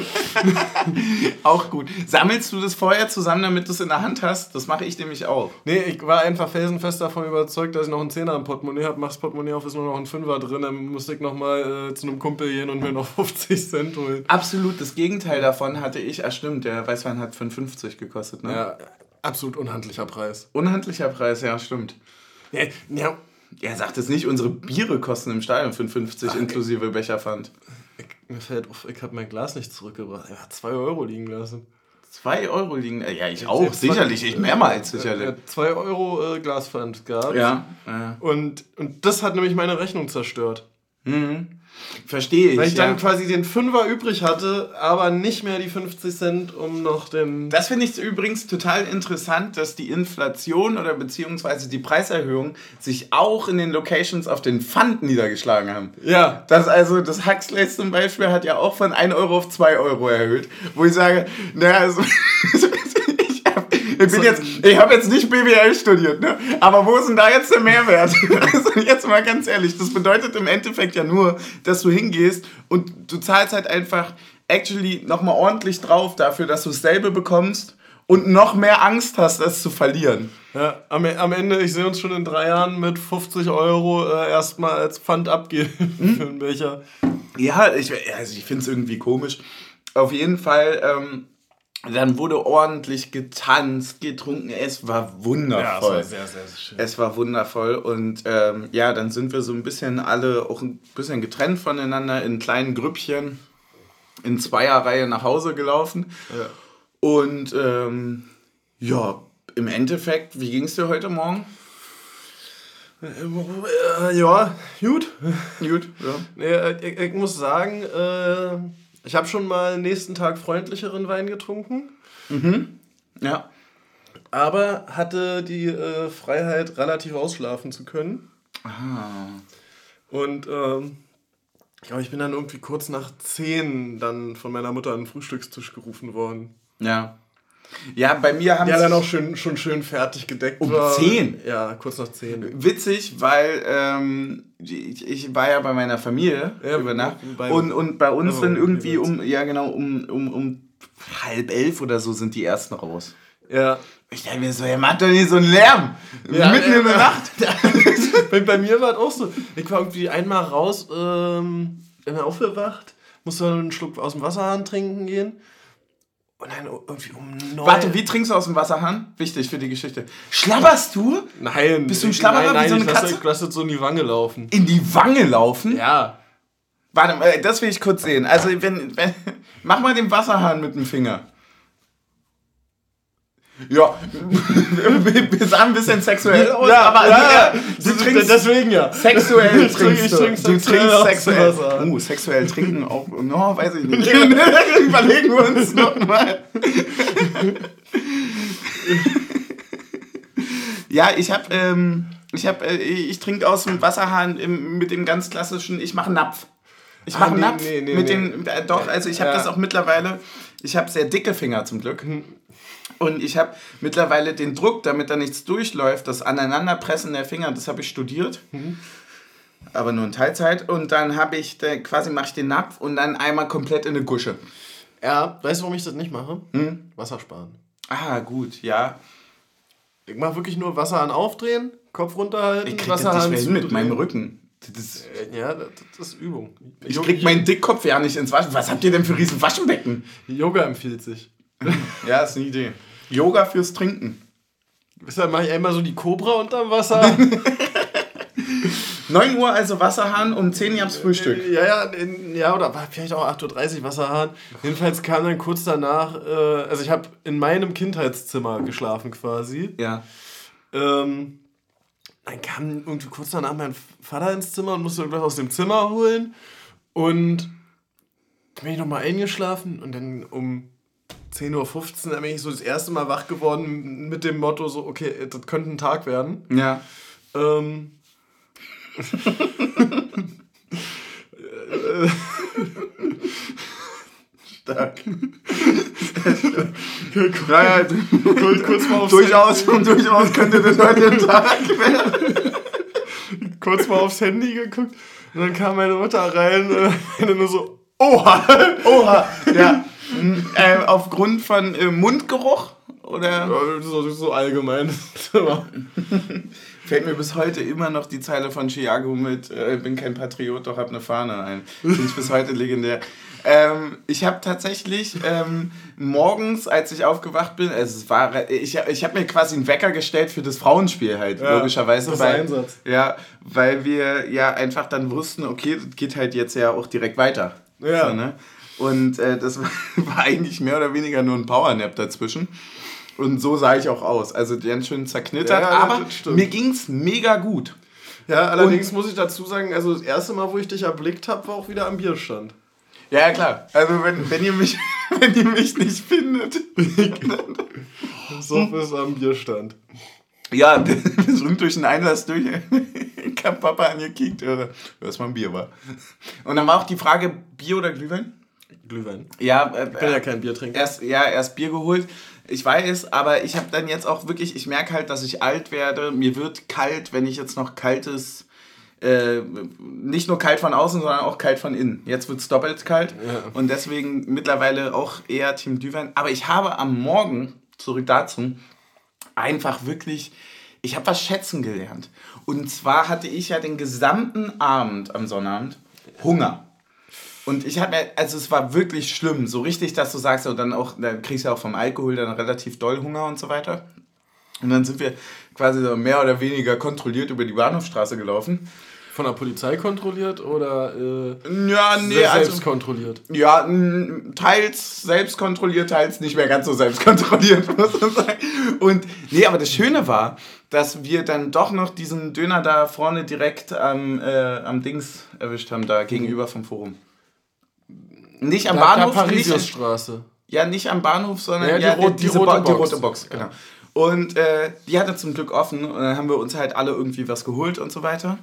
auch gut. Sammelst du das vorher zusammen, damit du es in der Hand hast? Das mache ich nämlich auch. Nee, ich war einfach felsenfest davon überzeugt, dass ich noch einen Zehner im Portemonnaie habe. Mach's Portemonnaie auf, ist nur noch ein Fünfer drin. Dann musste ich nochmal äh, zu einem Kumpel gehen und mir noch 50 Cent holen. Absolut, das Gegenteil davon hatte ich. Ah, stimmt, der Weißwein hat 55 gekostet, ne? Ja, absolut unhandlicher Preis. Unhandlicher Preis, ja, stimmt. Ja, ja er sagt es nicht, unsere Biere kosten im Stadion 55 Ach, inklusive Becherpfand. mir fällt auf, ich habe mein Glas nicht zurückgebracht. Er hat 2 Euro liegen lassen. 2 Euro liegen? Ja, ich auch, ich sicherlich. Ich mehrmals sicherlich. 2 Euro äh, Glaspfand gehabt. Ja. ja. Und, und das hat nämlich meine Rechnung zerstört. Mhm. Verstehe ich. Weil ich ja. dann quasi den Fünfer übrig hatte, aber nicht mehr die 50 Cent, um noch den. Das finde ich übrigens total interessant, dass die Inflation oder beziehungsweise die Preiserhöhung sich auch in den Locations auf den Pfand niedergeschlagen haben. Ja. Das also, das Huxley zum Beispiel hat ja auch von 1 Euro auf 2 Euro erhöht, wo ich sage, naja, also. Ich, bin jetzt, ich habe jetzt nicht BWL studiert, ne? aber wo ist denn da jetzt der Mehrwert? also jetzt mal ganz ehrlich, das bedeutet im Endeffekt ja nur, dass du hingehst und du zahlst halt einfach actually nochmal ordentlich drauf dafür, dass du dasselbe bekommst und noch mehr Angst hast, es zu verlieren. Ja, am, am Ende, ich sehe uns schon in drei Jahren mit 50 Euro äh, erstmal als Pfand abgeben hm? für einen Becher. Ja, ich, also ich finde es irgendwie komisch auf jeden Fall, ähm, dann wurde ordentlich getanzt, getrunken. Es war wundervoll. Ja, es war sehr, sehr schön. Es war wundervoll und ähm, ja, dann sind wir so ein bisschen alle auch ein bisschen getrennt voneinander in kleinen Grüppchen in Zweierreihe nach Hause gelaufen. Ja. Und ähm, ja, im Endeffekt, wie ging es dir heute Morgen? Äh, ja, gut. Gut, ja. Ich, ich muss sagen, äh, ich habe schon mal nächsten Tag freundlicheren Wein getrunken, Ja. aber hatte die äh, Freiheit, relativ ausschlafen zu können. Ah. Und ähm, ich glaube, ich bin dann irgendwie kurz nach 10 dann von meiner Mutter an den Frühstückstisch gerufen worden. Ja. Ja, bei mir haben Ja, sich- dann auch schon, schon schön fertig gedeckt Um war. 10? Ja, kurz nach 10. witzig, weil ähm, ich, ich war ja bei meiner Familie Ja, über Nacht bei- und, und bei uns Oh, dann wie irgendwie um, ja genau, um, um, um halb elf oder so sind die ersten raus. Ja. Ich dachte mir so, ihr macht doch nicht so einen Lärm. Ja, Mitten ja, in der ja. Nacht. bei, bei mir war es auch so. Ich war irgendwie einmal raus, ähm, bin aufgewacht, musste dann einen Schluck aus dem Wasserhahn trinken gehen. Und dann irgendwie um neun. Warte, wie trinkst du aus dem Wasserhahn? Wichtig für die Geschichte. Schlabberst du? Nein. Bist du ein ich- Schlabberer Nein, wie so nein, eine ich lasse, Katze? ich lasse das so in die Wange laufen. In die Wange laufen? Ja. Warte mal, das will ich kurz sehen. Also, wenn, wenn, mach mal den Wasserhahn mit dem Finger. Ja, wir sahen ein bisschen sexuell aus, Ja, aber ja, du trinkst deswegen ja. sexuell trinkst du. du sexuell trinkst sexuell. Wasserhahn. Oh, sexuell trinken auch, no, weiß ich nicht. Überlegen wir uns nochmal. ja, ich habe, ähm, ich habe, äh, ich trinke aus dem Wasserhahn im, mit dem ganz klassischen, ich mache Napf. Ich Ah, mache nee, Napf nee, nee, mit nee. den, äh, doch, also ich habe das auch mittlerweile, ich habe sehr dicke Finger zum Glück. Und ich habe mittlerweile den Druck, damit da nichts durchläuft, das Aneinanderpressen der Finger, das habe ich studiert. Aber nur in Teilzeit. Und dann habe ich, quasi mache ich den Napf und dann einmal komplett in eine Gusche. Ja, weißt du, warum ich das nicht mache? Hm? Wasser sparen. Ah, gut, ja. Ich mache wirklich nur Wasserhahn aufdrehen, Kopf runterhalten, Ich krieg das nicht Wasserhahn mehr hin mit meinem Rücken. Das Äh, Ja, das, das ist Übung. ich krieg meinen Dickkopf ja nicht ins Waschen. Was habt ihr denn für riesen Waschbecken? Yoga empfiehlt sich. Ja, ist eine Idee. Yoga fürs Trinken. Deshalb mache ich einmal so die Cobra unterm Wasser. 9 Uhr also Wasserhahn, um 10 Uhr abends Frühstück. ja, ja, ja, oder vielleicht auch 8.30 Uhr Wasserhahn. Jedenfalls kam dann kurz danach, äh, also ich habe in meinem Kindheitszimmer geschlafen quasi. Ja. Ähm, dann kam irgendwie kurz danach mein Vater ins Zimmer und musste irgendwas aus dem Zimmer holen. Und dann bin ich nochmal eingeschlafen und dann um 10.15 Uhr dann bin ich so das erste Mal wach geworden mit dem Motto so, okay, das könnte ein Tag werden. Ja. Ähm, Stark. ja, ja, kurz, mal aufs durchaus, durchaus könnte das heute ein Tag werden. Kurz mal aufs Handy geguckt und dann kam meine Mutter rein äh, und nur so, oha! Oha. Ja. Äh, aufgrund von äh, Mundgeruch oder Ja, so, so allgemein. fällt mir bis heute immer noch die Zeile von Chiago mit äh, bin kein Patriot, doch hab eine Fahne ein. Finde ich bis heute legendär. Ähm, ich habe tatsächlich ähm, morgens, als ich aufgewacht bin, also es war, ich, ich habe mir quasi einen Wecker gestellt für das Frauenspiel halt, Ja, logischerweise. das ist weil, Einsatz. Ja, weil wir ja einfach dann wussten, okay, das geht halt jetzt ja auch direkt weiter. Ja. So, ne? Und äh, das war, eigentlich mehr oder weniger nur ein Powernap dazwischen. Und so sah ich auch aus. Also ganz schön zerknittert, Ja, aber das stimmt. mir ging's mega gut. Ja, allerdings muss ich dazu sagen, also das erste Mal, wo ich dich erblickt habe, war auch wieder am Bierstand. Ja, ja, klar. Also wenn, wenn, ihr mich, wenn ihr mich nicht findet. So bis am Bierstand. ja, wir sind durch den Einlass durch. Kam Papa angekickt, oder? Was mal ein Bier war. Und dann war auch die Frage, Bier oder Glühwein? Glühwein. Ja, äh, Ich bin ja kein Biertrinker. erst, ja, erst Bier geholt. Ich weiß, aber ich habe dann jetzt auch wirklich, ich merke halt, dass ich alt werde. Mir wird kalt, wenn ich jetzt noch kaltes, äh, nicht nur kalt von außen, sondern auch kalt von innen. Jetzt wird es doppelt kalt Ja. und deswegen mittlerweile auch eher Team Düwein. Aber ich habe am Morgen, zurück dazu, einfach wirklich, ich habe was schätzen gelernt. Und zwar hatte ich ja den gesamten Abend am Sonnabend Hunger. Und ich habe mir, also es war wirklich schlimm, so richtig, dass du sagst, und dann auch, dann kriegst du ja auch vom Alkohol dann relativ doll Hunger und so weiter. Und dann sind wir quasi so mehr oder weniger kontrolliert über die Bahnhofstraße gelaufen. Von der Polizei kontrolliert oder äh, Ja, nee, selbst also, kontrolliert? ja, teils selbst kontrolliert, teils nicht mehr ganz so selbst kontrolliert, muss man sagen. Und nee, aber das Schöne war, dass wir dann doch noch diesen Döner da vorne direkt am, äh, am Dings erwischt haben, da gegenüber vom Forum. Nicht am Da- da Bahnhof, nicht, Parisiusstraße. ja, nicht am Bahnhof, sondern Ja, die ja, rot- die diese rote Bo- die Box. rote Box. Genau. Und äh, die hatte zum Glück offen und dann haben wir uns halt alle irgendwie was geholt und so weiter.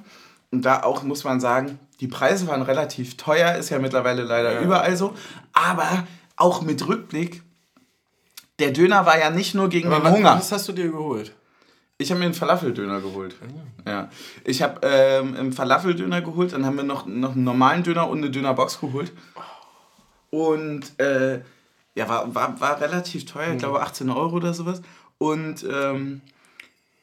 Und da auch muss man sagen, die Preise waren relativ teuer, ist ja mittlerweile leider Ja. überall so. Aber auch mit Rückblick, der Döner war ja nicht nur gegen Aber den Hunger. was hast du dir geholt? Ich habe mir einen Falafeldöner geholt. Ja. Ich habe ähm, einen Falafeldöner geholt, dann haben wir noch, noch einen normalen Döner und eine Dönerbox geholt. Und äh, ja, war, war, war relativ teuer, ich glaube 18 Euro oder sowas. Und ähm,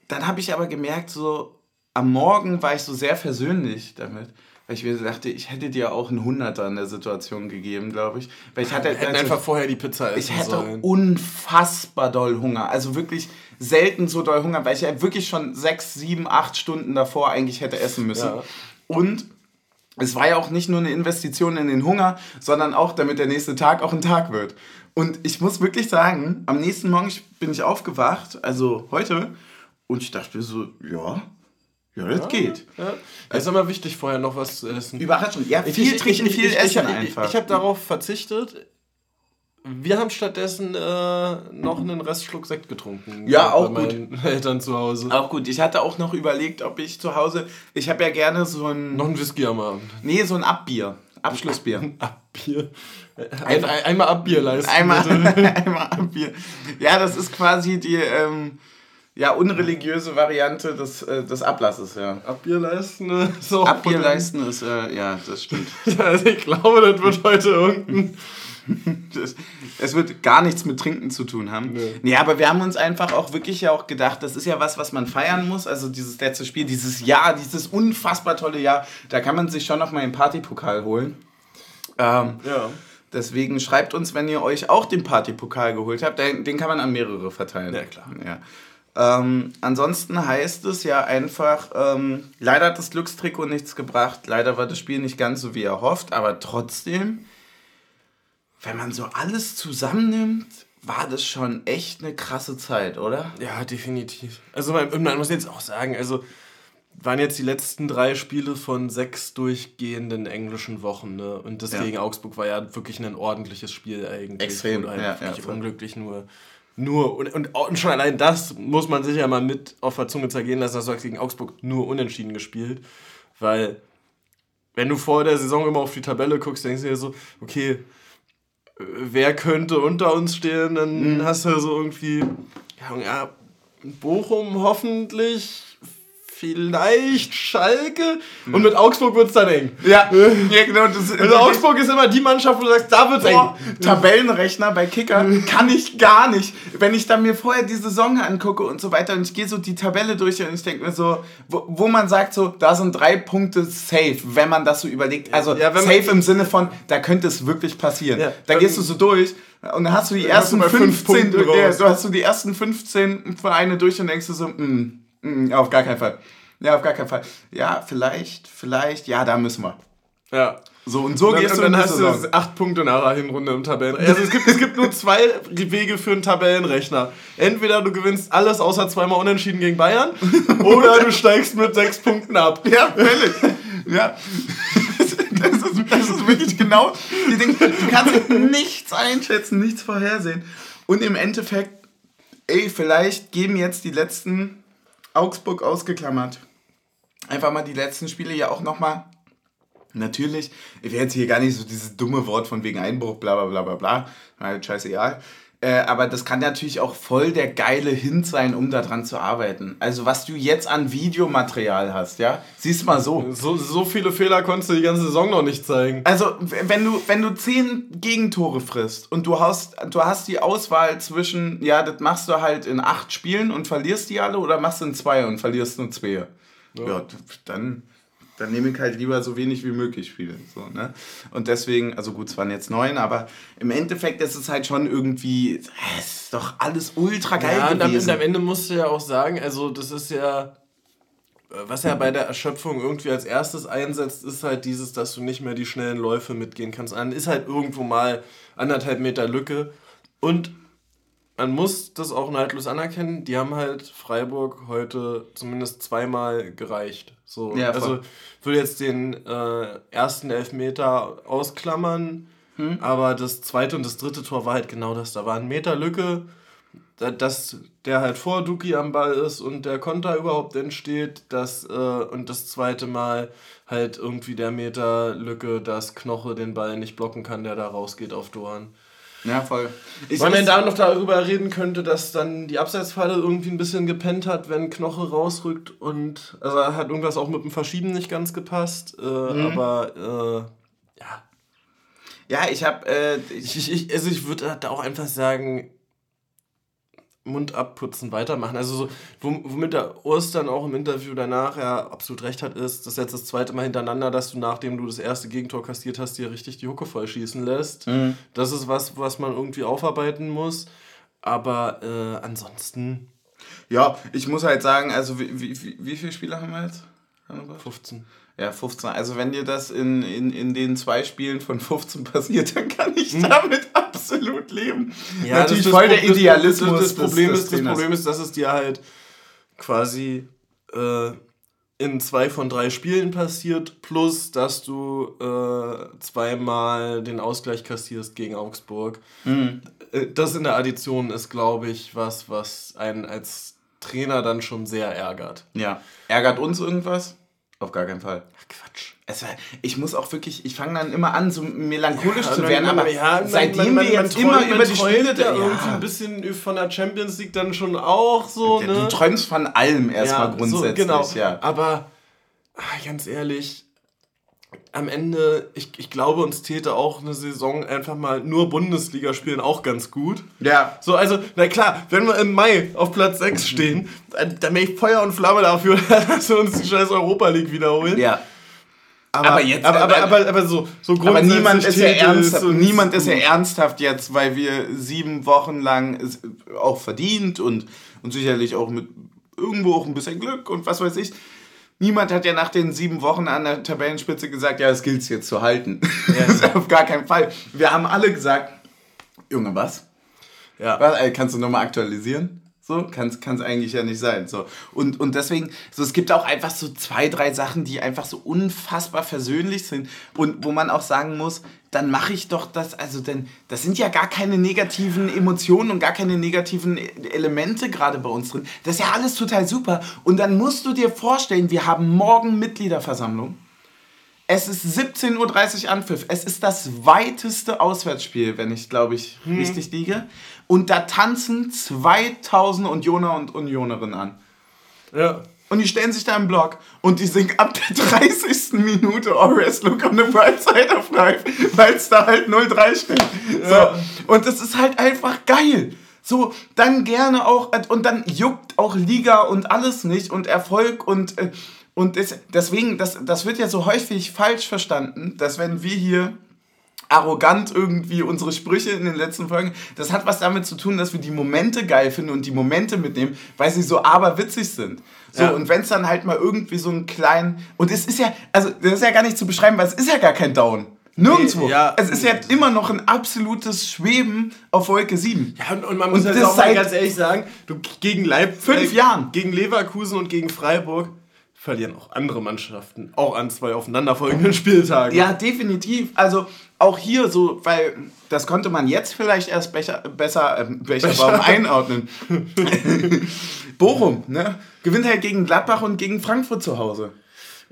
dann habe ich aber gemerkt, so am Morgen war ich so sehr versöhnlich damit. Weil ich mir dachte, ich hätte dir auch einen Hunderter in der Situation gegeben, glaube ich. Weil ich hatte Wir also- einfach vorher die Pizza essen ich hätte sollen. unfassbar doll Hunger. Also wirklich selten so doll Hunger, weil ich ja wirklich schon sechs, sieben, acht Stunden davor eigentlich hätte essen müssen. Ja. Und es war ja auch nicht nur eine Investition in den Hunger, sondern auch, damit der nächste Tag auch ein Tag wird. Und ich muss wirklich sagen, am nächsten Morgen bin ich aufgewacht, also heute, und ich dachte so, ja, ja, das geht. Ja. Es ist immer wichtig, vorher noch was zu essen. Überraschend. Ja, viel trinken, viel ich, essen ich, ich, einfach. Ich, habe darauf verzichtet. Wir haben stattdessen äh, noch einen Restschluck Sekt getrunken. Ja, bei auch meinen Eltern zu Hause. auch gut. Ich hatte auch noch überlegt, ob ich zu Hause, ich habe ja gerne so ein, Noch ein Whisky am Abend. nee, so ein Abbier, Abschlussbier. Abbier. Ein, ein, einmal Abbier leisten. Einmal, einmal Abbier. Ja, das ist quasi die ähm, ja, unreligiöse Variante des, äh, des Ablasses, ja. Abbier leisten. ist auch Abbier leisten ist, äh, ja, das stimmt. Also ich glaube, das wird heute irgendein. Das, es wird gar nichts mit Trinken zu tun haben. Nee. Nee, aber wir haben uns einfach auch wirklich ja auch gedacht, das ist ja was, was man feiern muss. Also dieses letzte Spiel, dieses Jahr, dieses unfassbar tolle Jahr, da kann man sich schon noch mal einen Partypokal holen. Ähm, Ja. Deswegen schreibt uns, wenn ihr euch auch den Partypokal geholt habt. Den, den kann man an mehrere verteilen. Ja, klar. Ja. Ähm, ansonsten heißt es ja einfach, ähm, leider hat das Glückstrikot nichts gebracht. Leider war das Spiel nicht ganz so wie erhofft. Aber trotzdem, wenn man so alles zusammennimmt, war das schon echt eine krasse Zeit, oder? Ja, definitiv. Also man, man muss jetzt auch sagen, also waren jetzt die letzten drei Spiele von sechs durchgehenden englischen Wochen, ne? Und das Ja. gegen Augsburg war ja wirklich ein ordentliches Spiel eigentlich. Extrem, Und halt ja, ja, unglücklich nur. Nur, und, und, und schon allein das muss man sich ja mal mit auf der Zunge zergehen lassen, dass du gegen Augsburg nur unentschieden gespielt. Weil, wenn du vor der Saison immer auf die Tabelle guckst, denkst du dir so, okay, wer könnte unter uns stehen, Mhm. dann hast du so irgendwie, ja, Bochum hoffentlich, vielleicht Schalke und mit Augsburg wird es dann eng. Ja, ja genau. Das, Also Augsburg ist immer die Mannschaft, wo du sagst, da wird's Boah, eng. Tabellenrechner bei Kicker kann ich gar nicht. Wenn ich dann mir vorher die Saison angucke und so weiter und ich gehe so die Tabelle durch und ich denke mir so, wo, wo man sagt so, da sind drei Punkte safe, wenn man das so überlegt. Also Ja, safe im Sinne von, da könnte es wirklich passieren. Ja, da gehst du so durch und dann hast du die du ersten fünf 15, Punkten ja, du hast so die ersten 15 Vereine durch und denkst du so, mm, mm, auf gar keinen Fall. Ja, auf gar keinen Fall. Ja, vielleicht, vielleicht, ja, da müssen wir. Ja. So, und so Und dann, gehst und du dann hast du acht Punkte nach der Hinrunde im Tabellenrechner. Also es gibt, es gibt nur zwei Wege für einen Tabellenrechner. Entweder du gewinnst alles außer zweimal unentschieden gegen Bayern oder du steigst mit sechs Punkten ab. Ja, völlig. Ja. Das ist, das ist wirklich genau die Dinge. Du kannst nichts einschätzen, nichts vorhersehen. Und im Endeffekt, ey, vielleicht geben jetzt die letzten Augsburg ausgeklammert. Einfach mal die letzten Spiele ja auch nochmal. Natürlich, ich will jetzt hier gar nicht so dieses dumme Wort von wegen Einbruch, bla bla bla bla bla. Halt scheißegal. Äh, aber das kann natürlich auch voll der geile Hint sein, um daran zu arbeiten. Also was du jetzt an Videomaterial hast, ja? Siehst mal so. So, so viele Fehler konntest du die ganze Saison noch nicht zeigen. Also, wenn du, wenn du zehn Gegentore frisst und du hast, du hast die Auswahl zwischen, ja, das machst du halt in acht Spielen und verlierst die alle oder machst du in zwei und verlierst nur zwei. Ja, d- dann dann nehme ich halt lieber so wenig wie möglich Spiele. So, ne? Und deswegen, also gut, es waren jetzt neun, aber im Endeffekt ist es halt schon irgendwie, es ist doch alles ultra geil ja, gewesen. Und am Ende musst du ja auch sagen, also das ist ja, was ja bei der Erschöpfung irgendwie als erstes einsetzt, ist halt dieses, dass du nicht mehr die schnellen Läufe mitgehen kannst. Dann ist halt irgendwo mal anderthalb Meter Lücke und man muss das auch neidlos anerkennen, die haben halt Freiburg heute zumindest zweimal gereicht. So, ja, also ich will jetzt den äh, ersten Elfmeter ausklammern, hm. aber das zweite und das dritte Tor war halt genau das. Da war ein Meter Lücke, dass der halt vor Duki am Ball ist und der Konter überhaupt entsteht, dass, äh, und das zweite Mal halt irgendwie der Meter Lücke, dass Knoche den Ball nicht blocken kann, der da rausgeht auf Doan. Ja, voll. Ich Weil man da noch darüber reden könnte, dass dann die Abseitsfalle irgendwie ein bisschen gepennt hat, wenn Knoche rausrückt und also hat irgendwas auch mit dem Verschieben nicht ganz gepasst. Äh, mhm. Aber äh, ja. Ja, ich habe. Äh, ich, ich, also ich würde da auch einfach sagen, Mund abputzen, weitermachen. Also so, womit der Urs dann auch im Interview danach ja absolut recht hat, ist, das ist jetzt das zweite Mal hintereinander, dass du, nachdem du das erste Gegentor kassiert hast, dir richtig die Hucke voll schießen lässt. Mhm. Das ist was, was man irgendwie aufarbeiten muss. Aber äh, ansonsten. Ja, ich muss halt sagen, also wie, wie, wie viele Spiele haben wir jetzt? 15. Ja, 15. Also wenn dir das in, in, in den zwei Spielen von 15 passiert, dann kann ich hm. damit absolut leben. Ja, Natürlich voll der Idealismus. Das, das, das Problem ist, das Problem ist, dass es dir halt quasi äh, in zwei von drei Spielen passiert, plus dass du äh, zweimal den Ausgleich kassierst gegen Augsburg. Mhm. Das in der Addition ist, glaube ich, was, was einen als Trainer dann schon sehr ärgert. Ja. Ärgert uns irgendwas? Auf gar keinen Fall. Ach Quatsch. Es, ich muss auch wirklich, ich fange dann immer an, so melancholisch ja, zu werden, aber ja, seitdem man, wir jetzt immer träumt, über die Spiele ja irgendwie ein bisschen von der Champions League dann schon auch so. Ne? Du träumst von allem erstmal ja, grundsätzlich, so, genau. ja. Aber ach, ganz ehrlich, am Ende, ich, ich glaube, uns täte auch eine Saison einfach mal nur Bundesliga spielen auch ganz gut. Ja. So, also, na klar, wenn wir im Mai auf Platz 6 stehen, dann, dann wäre ich Feuer und Flamme dafür, dass wir uns die scheiß Europa League wiederholen. Ja. Aber, aber jetzt, aber, aber, aber, aber so, so aber niemand ist ja ernsthaft, niemand ist ja ernsthaft jetzt, weil wir sieben Wochen lang auch verdient und, und sicherlich auch mit irgendwo auch ein bisschen Glück und was weiß ich Niemand hat ja nach den sieben Wochen an der Tabellenspitze gesagt, ja, das gilt es jetzt zu halten. Ja. Auf gar keinen Fall. Wir haben alle gesagt, Junge, was? Ja. Was, äh, kannst du nochmal aktualisieren? So, kann es eigentlich ja nicht sein. So. Und, und deswegen, so, es gibt auch einfach so zwei, drei Sachen, die einfach so unfassbar versöhnlich sind und wo man auch sagen muss, dann mache ich doch das, also denn das sind ja gar keine negativen Emotionen und gar keine negativen Elemente gerade bei uns drin. Das ist ja alles total super. Und dann musst du dir vorstellen, wir haben morgen Mitgliederversammlung. Es ist 17.30 Uhr Anpfiff. Es ist das weiteste Auswärtsspiel, wenn ich, glaube ich, hm. richtig liege. Und da tanzen 2000 Unioner und Unionerinnen an. Ja. Und die stellen sich da im Block und die singen ab der 30. Minute Always Look on the Bright Side of Life, weil es da halt 03 steht. Ja. So. Und das ist halt einfach geil. So, dann gerne auch, und dann juckt auch Liga und alles nicht und Erfolg und, äh, und deswegen, das, das wird ja so häufig falsch verstanden, dass wenn wir hier arrogant irgendwie unsere Sprüche in den letzten Folgen. Das hat was damit zu tun, dass wir die Momente geil finden und die Momente mitnehmen, weil sie so aberwitzig sind. So, ja. und wenn es dann halt mal irgendwie so einen kleinen. Und es ist ja, also das ist ja gar nicht zu beschreiben, weil es ist ja gar kein Down. Nirgendwo. Nee, ja. Es ist ja immer noch ein absolutes Schweben auf Wolke 7. Ja, und, und man muss und halt auch mal ganz ehrlich sagen, du gegen Leipzig. Fünf äh, Jahren. Gegen Leverkusen und gegen Freiburg verlieren auch andere Mannschaften, auch an zwei aufeinanderfolgenden Spieltagen. Ja, definitiv. Also auch hier so, weil das konnte man jetzt vielleicht erst Becher, besser äh, Becherbaum Becher. einordnen. Bochum, ne? Gewinnt halt gegen Gladbach und gegen Frankfurt zu Hause.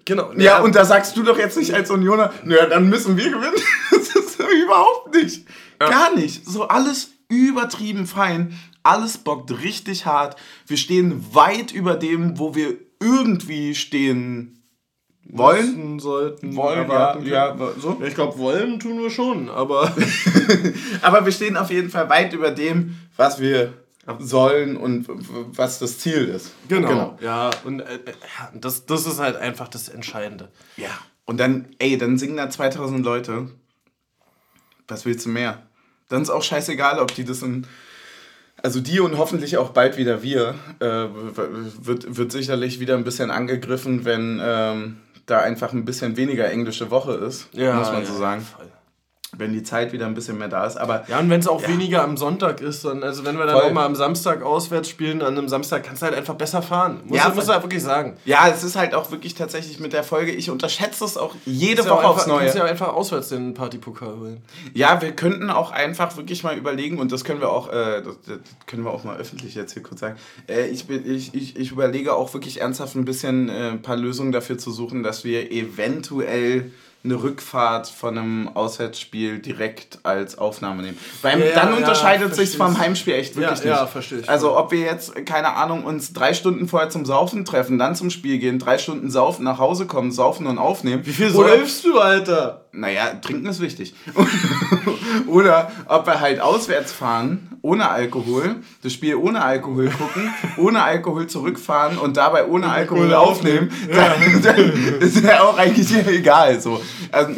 Genau. Ja, ja, und da sagst du doch jetzt nicht als Unioner, naja, dann müssen wir gewinnen. das ist überhaupt nicht. Ja. Gar nicht. So alles übertrieben fein. Alles bockt richtig hart. Wir stehen weit über dem, wo wir irgendwie stehen wollen. sollten, wollen, ja, ja, so. Ich glaube, wollen tun wir schon, aber. aber wir stehen auf jeden Fall weit über dem, was wir sollen und was das Ziel ist. Genau. genau. Ja, und äh, das, das ist halt einfach das Entscheidende. Ja. Und dann, ey, dann singen da 2000 Leute. Was willst du mehr? Dann ist auch scheißegal, ob die das in. Also die und hoffentlich auch bald wieder wir, äh, wird, wird sicherlich wieder ein bisschen angegriffen, wenn ähm, da einfach ein bisschen weniger englische Woche ist, ja, muss man ja, so sagen. Voll wenn die Zeit wieder ein bisschen mehr da ist. Aber ja, und wenn es auch ja. weniger am Sonntag ist, dann, also wenn wir dann Voll. auch mal am Samstag auswärts spielen, an einem Samstag kannst du halt einfach besser fahren. Muss, ja, muss du halt wirklich sagen. Ja, es ist halt auch wirklich tatsächlich mit der Folge, ich unterschätze es auch jede Woche aufs Neue. Du kannst ja einfach auswärts den Partypokal holen. Ja, wir könnten auch einfach wirklich mal überlegen, und das können wir auch, äh, das, das, können wir auch mal öffentlich jetzt hier kurz sagen, äh, ich, ich, ich, ich überlege auch wirklich ernsthaft ein bisschen äh, ein paar Lösungen dafür zu suchen, dass wir eventuell eine Rückfahrt von einem Auswärtsspiel direkt als Aufnahme nehmen. Weil ja, dann ja, unterscheidet ja, sich vom Heimspiel echt wirklich ja, nicht. Ja, verstehe ich. Also ob wir jetzt, keine Ahnung, uns drei Stunden vorher zum Saufen treffen, dann zum Spiel gehen, drei Stunden saufen, nach Hause kommen, saufen und aufnehmen. Wie viel säufst du, Alter? Naja, trinken ist wichtig. Oder ob wir halt auswärts fahren, ohne Alkohol, das Spiel ohne Alkohol gucken, ohne Alkohol zurückfahren und dabei ohne Alkohol aufnehmen, dann, dann ist ja auch eigentlich egal. So. Also,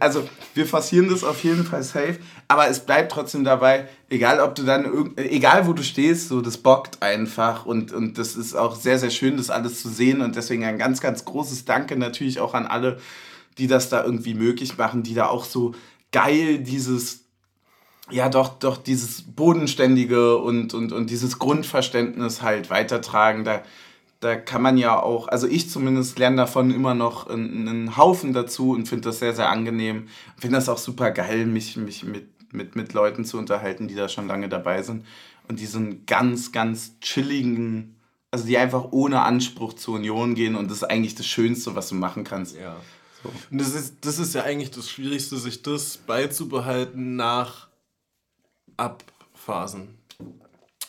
also wir forcieren das auf jeden Fall safe, aber es bleibt trotzdem dabei, egal ob du dann, egal wo du stehst, so das bockt einfach und, und das ist auch sehr, sehr schön, das alles zu sehen und deswegen ein ganz, ganz großes Danke natürlich auch an alle, die das da irgendwie möglich machen, die da auch so geil dieses, ja doch, doch dieses Bodenständige und, und, und dieses Grundverständnis halt weitertragen. Da, da kann man ja auch, also ich zumindest lerne davon immer noch einen, einen Haufen dazu und finde das sehr, sehr angenehm. Finde das auch super geil, mich, mich mit, mit, mit Leuten zu unterhalten, die da schon lange dabei sind und diesen ganz, ganz chilligen, also die einfach ohne Anspruch zur Union gehen und das ist eigentlich das Schönste, was du machen kannst. Ja. Und das ist, das ist ja eigentlich das Schwierigste, sich das beizubehalten nach Abphasen.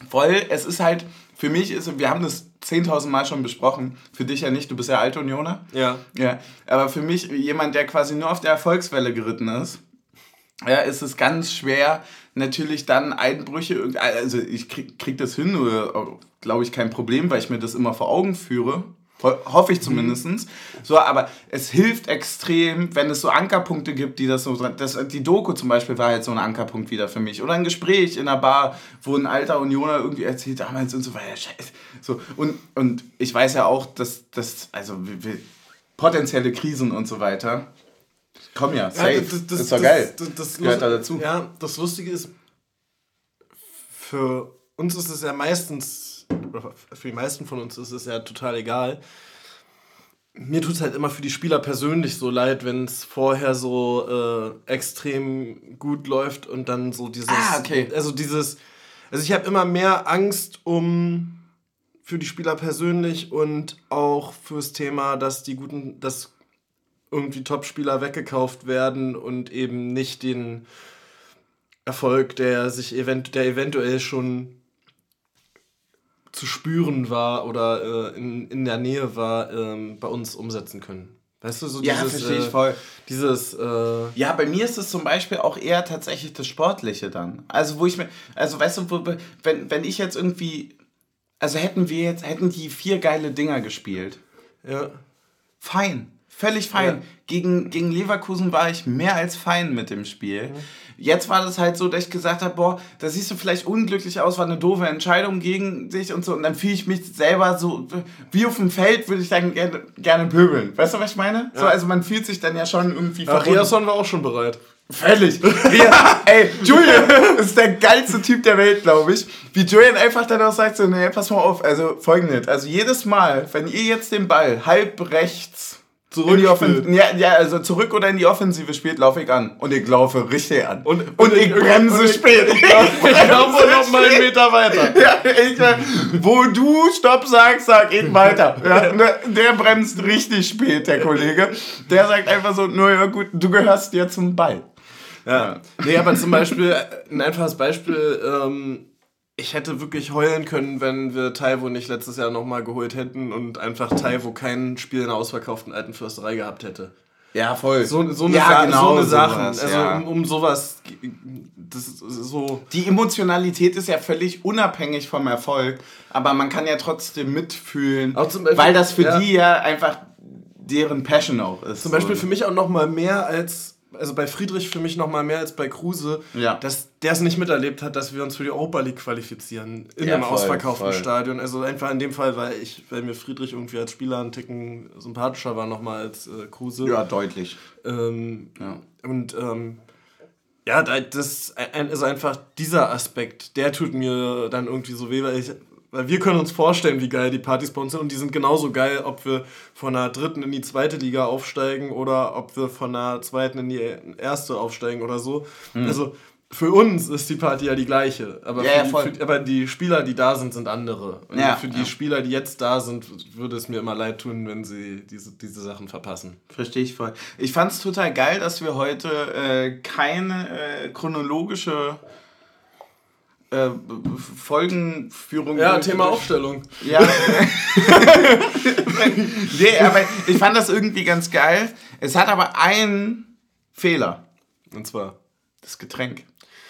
Voll, es ist halt, für mich ist, wir haben das 10.000 Mal schon besprochen, für dich ja nicht, du bist ja alt Unioner. Ja. Ja, aber für mich, jemand, der quasi nur auf der Erfolgswelle geritten ist, ja, ist es ganz schwer, natürlich dann Einbrüche, also ich krieg, krieg das hin, oder glaube ich kein Problem, weil ich mir das immer vor Augen führe. Hoffe ich zumindest. Mhm. So, aber es hilft extrem, wenn es so Ankerpunkte gibt, die das so. Das, die Doku zum Beispiel war jetzt so ein Ankerpunkt wieder für mich. Oder ein Gespräch in einer Bar, wo ein alter Unioner irgendwie erzählt damals und so weiter. Scheiße. So, und, und ich weiß ja auch, dass das, also potenzielle Krisen und so weiter kommen ja. Safe. Ja, das, das, ist doch geil. Das, das, das gehört da dazu. Ja, das Lustige ist, für uns ist es ja meistens für die meisten von uns ist es ja total egal. Mir tut es halt immer für die Spieler persönlich so leid, wenn es vorher so äh, extrem gut läuft und dann so dieses. Ah, okay. Also dieses. Also ich habe immer mehr Angst um für die Spieler persönlich und auch fürs Thema, dass die guten, dass irgendwie Top-Spieler weggekauft werden und eben nicht den Erfolg, der sich event der eventuell schon zu spüren war oder äh, in, in der Nähe war, ähm, bei uns umsetzen können. Weißt du, so ja, dieses, verstehe ich äh, voll. Dieses, äh ja, bei mir ist es zum Beispiel auch eher tatsächlich das Sportliche dann. Also, wo ich mir, also weißt du, wo, wenn, wenn ich jetzt irgendwie, also hätten wir jetzt, hätten die vier geile Dinger gespielt. Ja. Fein. Völlig fein. Ja. Gegen, gegen Leverkusen war ich mehr als fein mit dem Spiel. Mhm. Jetzt war das halt so, dass ich gesagt habe, boah, da siehst du vielleicht unglücklich aus, war eine doofe Entscheidung gegen sich und so. Und dann fühle ich mich selber so, wie auf dem Feld würde ich dann gerne, gerne pöbeln. Weißt du, was ich meine? Ja. So, also man fühlt sich dann ja schon irgendwie ja, Riasson war auch schon bereit. Völlig. ey, Julian ist der geilste Typ der Welt, glaube ich. Wie Julian einfach dann auch sagt, so, nee, pass mal auf, also folgendes. Also jedes Mal, wenn ihr jetzt den Ball halb rechts zurück ja, ja, also zurück oder in die Offensive spielt, laufe ich an. Und ich laufe richtig an. Und, und, und ich bremse und spät. Ich, ich laufe noch mal einen Meter weiter. Ja, ich, wo du Stopp sagst, sag ich weiter. Ja, ne, der bremst richtig spät, der Kollege. Der sagt einfach so, nur ja gut, du gehörst jetzt zum Ball. Ja. Nee, aber zum Beispiel, ein einfaches Beispiel, ähm, ich hätte wirklich heulen können, wenn wir Taiwo nicht letztes Jahr nochmal geholt hätten und einfach Taiwo kein Spiel in der ausverkauften alten Fürsterei gehabt hätte. Ja, voll. So, so eine, ja, Sa genau, so eine Sachen. Also ja. um, um sowas. Das ist so. Die Emotionalität ist ja völlig unabhängig vom Erfolg, aber man kann ja trotzdem mitfühlen, Beispiel- weil das für ja. die ja einfach deren Passion auch ist. Zum Beispiel für mich auch noch mal mehr als. Also bei Friedrich für mich noch mal mehr als bei Kruse, Ja. dass der es nicht miterlebt hat, dass wir uns für die Europa League qualifizieren. In Ja, einem voll, ausverkauften voll. Stadion. Also einfach in dem Fall, weil ich, weil mir Friedrich irgendwie als Spieler einen Ticken sympathischer war noch mal als äh, Kruse. ja, deutlich. Ähm, Ja. Und ähm, ja, da- das ist einfach dieser Aspekt, der tut mir dann irgendwie so weh, weil, ich, weil wir können uns vorstellen, wie geil die Partys bei uns sind und die sind genauso geil, ob wir von der dritten in die zweite Liga aufsteigen oder ob wir von der zweiten in die erste aufsteigen oder so. Also für uns ist die Party ja die gleiche, aber, Ja, ja, die, voll. für, aber die Spieler, die da sind, sind andere. Und Ja, für die ja. Spieler, die jetzt da sind, würde es mir immer leid tun, wenn sie diese, diese Sachen verpassen. Verstehe ich voll. Ich fand es total geil, dass wir heute äh, keine äh, chronologische äh, Folgenführung. Ja, Thema Aufstellung. Ja. nee, aber ich fand das irgendwie ganz geil. Es hat aber einen Fehler. Und zwar. Das Getränk.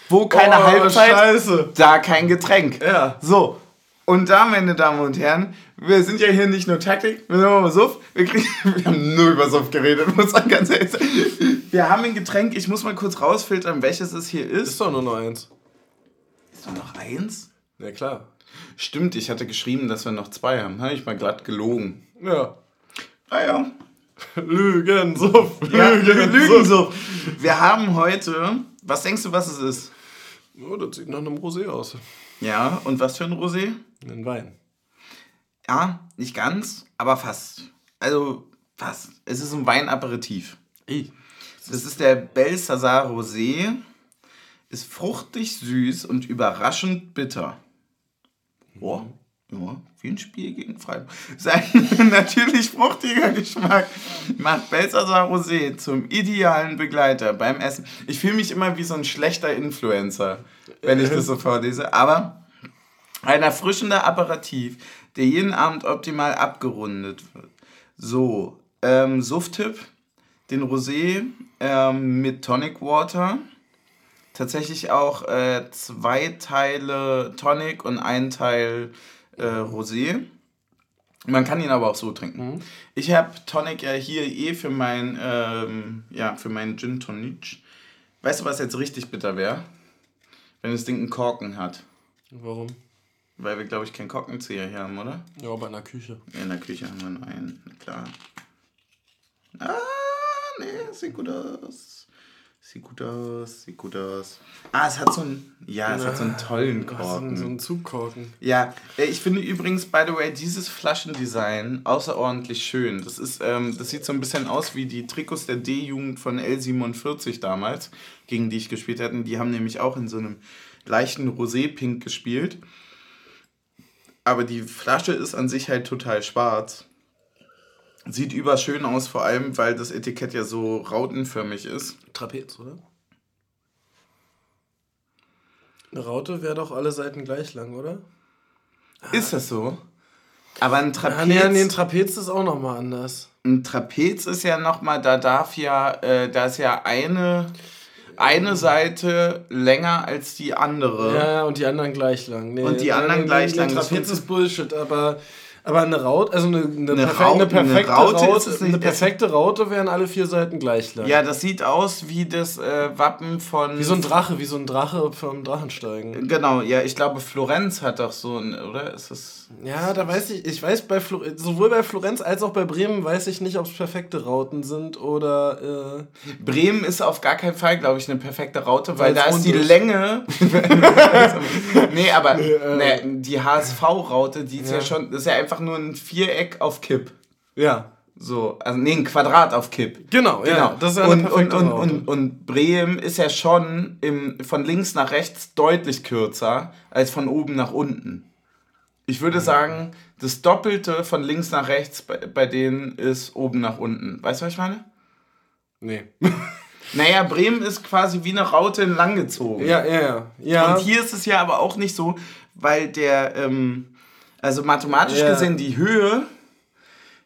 Wo keine Oh, Halbzeit, Scheiße. da kein Getränk. Ja. So. Und da, meine Damen und Herren, wir sind ja hier nicht nur Taktik, wir sind mal Suff. Wir, kriegen, wir haben nur über Suff geredet, muss man ganz ehrlich sagen. Wir haben ein Getränk, ich muss mal kurz rausfiltern, welches es hier ist. Ist doch nur noch eins. Doch noch eins? Ja, klar. Stimmt, ich hatte geschrieben, dass wir noch zwei haben. Habe ich mal glatt gelogen. Ja. Ah ja. Lügen, so. Ja, Lügen, Lügen so. so. Wir haben heute, was denkst du, was es ist? Oh, das sieht nach einem Rosé aus. Ja, und was für ein Rosé? Ein Wein. Ja, nicht ganz, aber fast. Also fast. Es ist ein Weinaperitif. Ey. Das ist der Belsazar Rosé. Ist fruchtig süß und überraschend bitter. Boah, ja, wie ein Spiel gegen Freiburg. Sein natürlich fruchtiger Geschmack macht Belsazar Rosé zum idealen Begleiter beim Essen. Ich fühle mich immer wie so ein schlechter Influencer, wenn ich das so vorlese. Aber ein erfrischender Aperitif, der jeden Abend optimal abgerundet wird. So, ähm, Suft-Tipp, den Rosé ähm, mit Tonic Water. Tatsächlich auch äh, zwei Teile Tonic und ein Teil äh, Rosé. Man kann ihn aber auch so trinken. Ich habe Tonic ja hier eh für mein, ähm, ja, für meinen Gin Tonic. Weißt du, was jetzt richtig bitter wäre? Wenn das Ding einen Korken hat. Warum? Weil wir, glaube ich, keinen Korkenzieher hier haben, oder? Ja, bei einer Küche. In der Küche haben wir nur einen, klar. Ah, nee, sieht gut aus. Sieht gut aus, sieht gut aus. Ah, es hat so einen, ja, es hat so einen tollen So Korken. so ein Zugkorken. Ja, äh, ich finde übrigens, by the way, dieses Flaschendesign außerordentlich schön. Das, ist, ähm, das sieht so ein bisschen aus wie die Trikots der D-Jugend von L47 damals, gegen die ich gespielt hatte. Die haben nämlich auch in so einem leichten Rosé-Pink gespielt. Aber die Flasche ist an sich halt total schwarz. Sieht überschön aus, vor allem, weil das Etikett ja so rautenförmig ist. Trapez, oder? Eine Raute wäre doch alle Seiten gleich lang, oder? Ist das so? Aber ein Trapez... Ah, nee, nee, ein Trapez ist auch nochmal anders. Ein Trapez ist ja nochmal, da darf ja, äh, da ist ja eine, eine Seite länger als die andere. Ja, und die anderen gleich lang. Nee, Und die anderen gleich lang, Trapez ist Bullshit, aber, aber eine Raute, also eine, eine, Eine perfe Raute- eine perfekte eine Raute Raute, eine perfekte Raute wären alle vier Seiten gleich lang. Ja, das sieht aus wie das äh, Wappen von. Wie so ein Drache, wie so ein Drache vom Drachensteigen. Genau, ja, ich glaube, Florenz hat doch so ein, oder? Ist das. Ja, da weiß ich, ich weiß bei Flo sowohl bei Florenz als auch bei Bremen weiß ich nicht, ob es perfekte Rauten sind oder äh, Bremen ist auf gar keinen Fall, glaube ich, eine perfekte Raute, weil da ist die ist. Länge. nee, aber ne, die HSV-Raute, die ist ja. Ja. schon, das ist ja einfach nur ein Viereck auf Kipp. ja. So, also nee, ein Quadrat auf Kipp. Genau, ja, Genau. das ist ja und, und, und, und, und Bremen ist ja schon im, von links nach rechts deutlich kürzer als von oben nach unten. Ich würde sagen, das Doppelte von links nach rechts bei, bei denen ist oben nach unten. Weißt du, was ich meine? Nee. Naja, Bremen ist quasi wie eine Raute in lang gezogen. Ja, ja, ja. ja. Und hier ist es ja aber auch nicht so, weil der, ähm, also mathematisch Ja. gesehen, die Höhe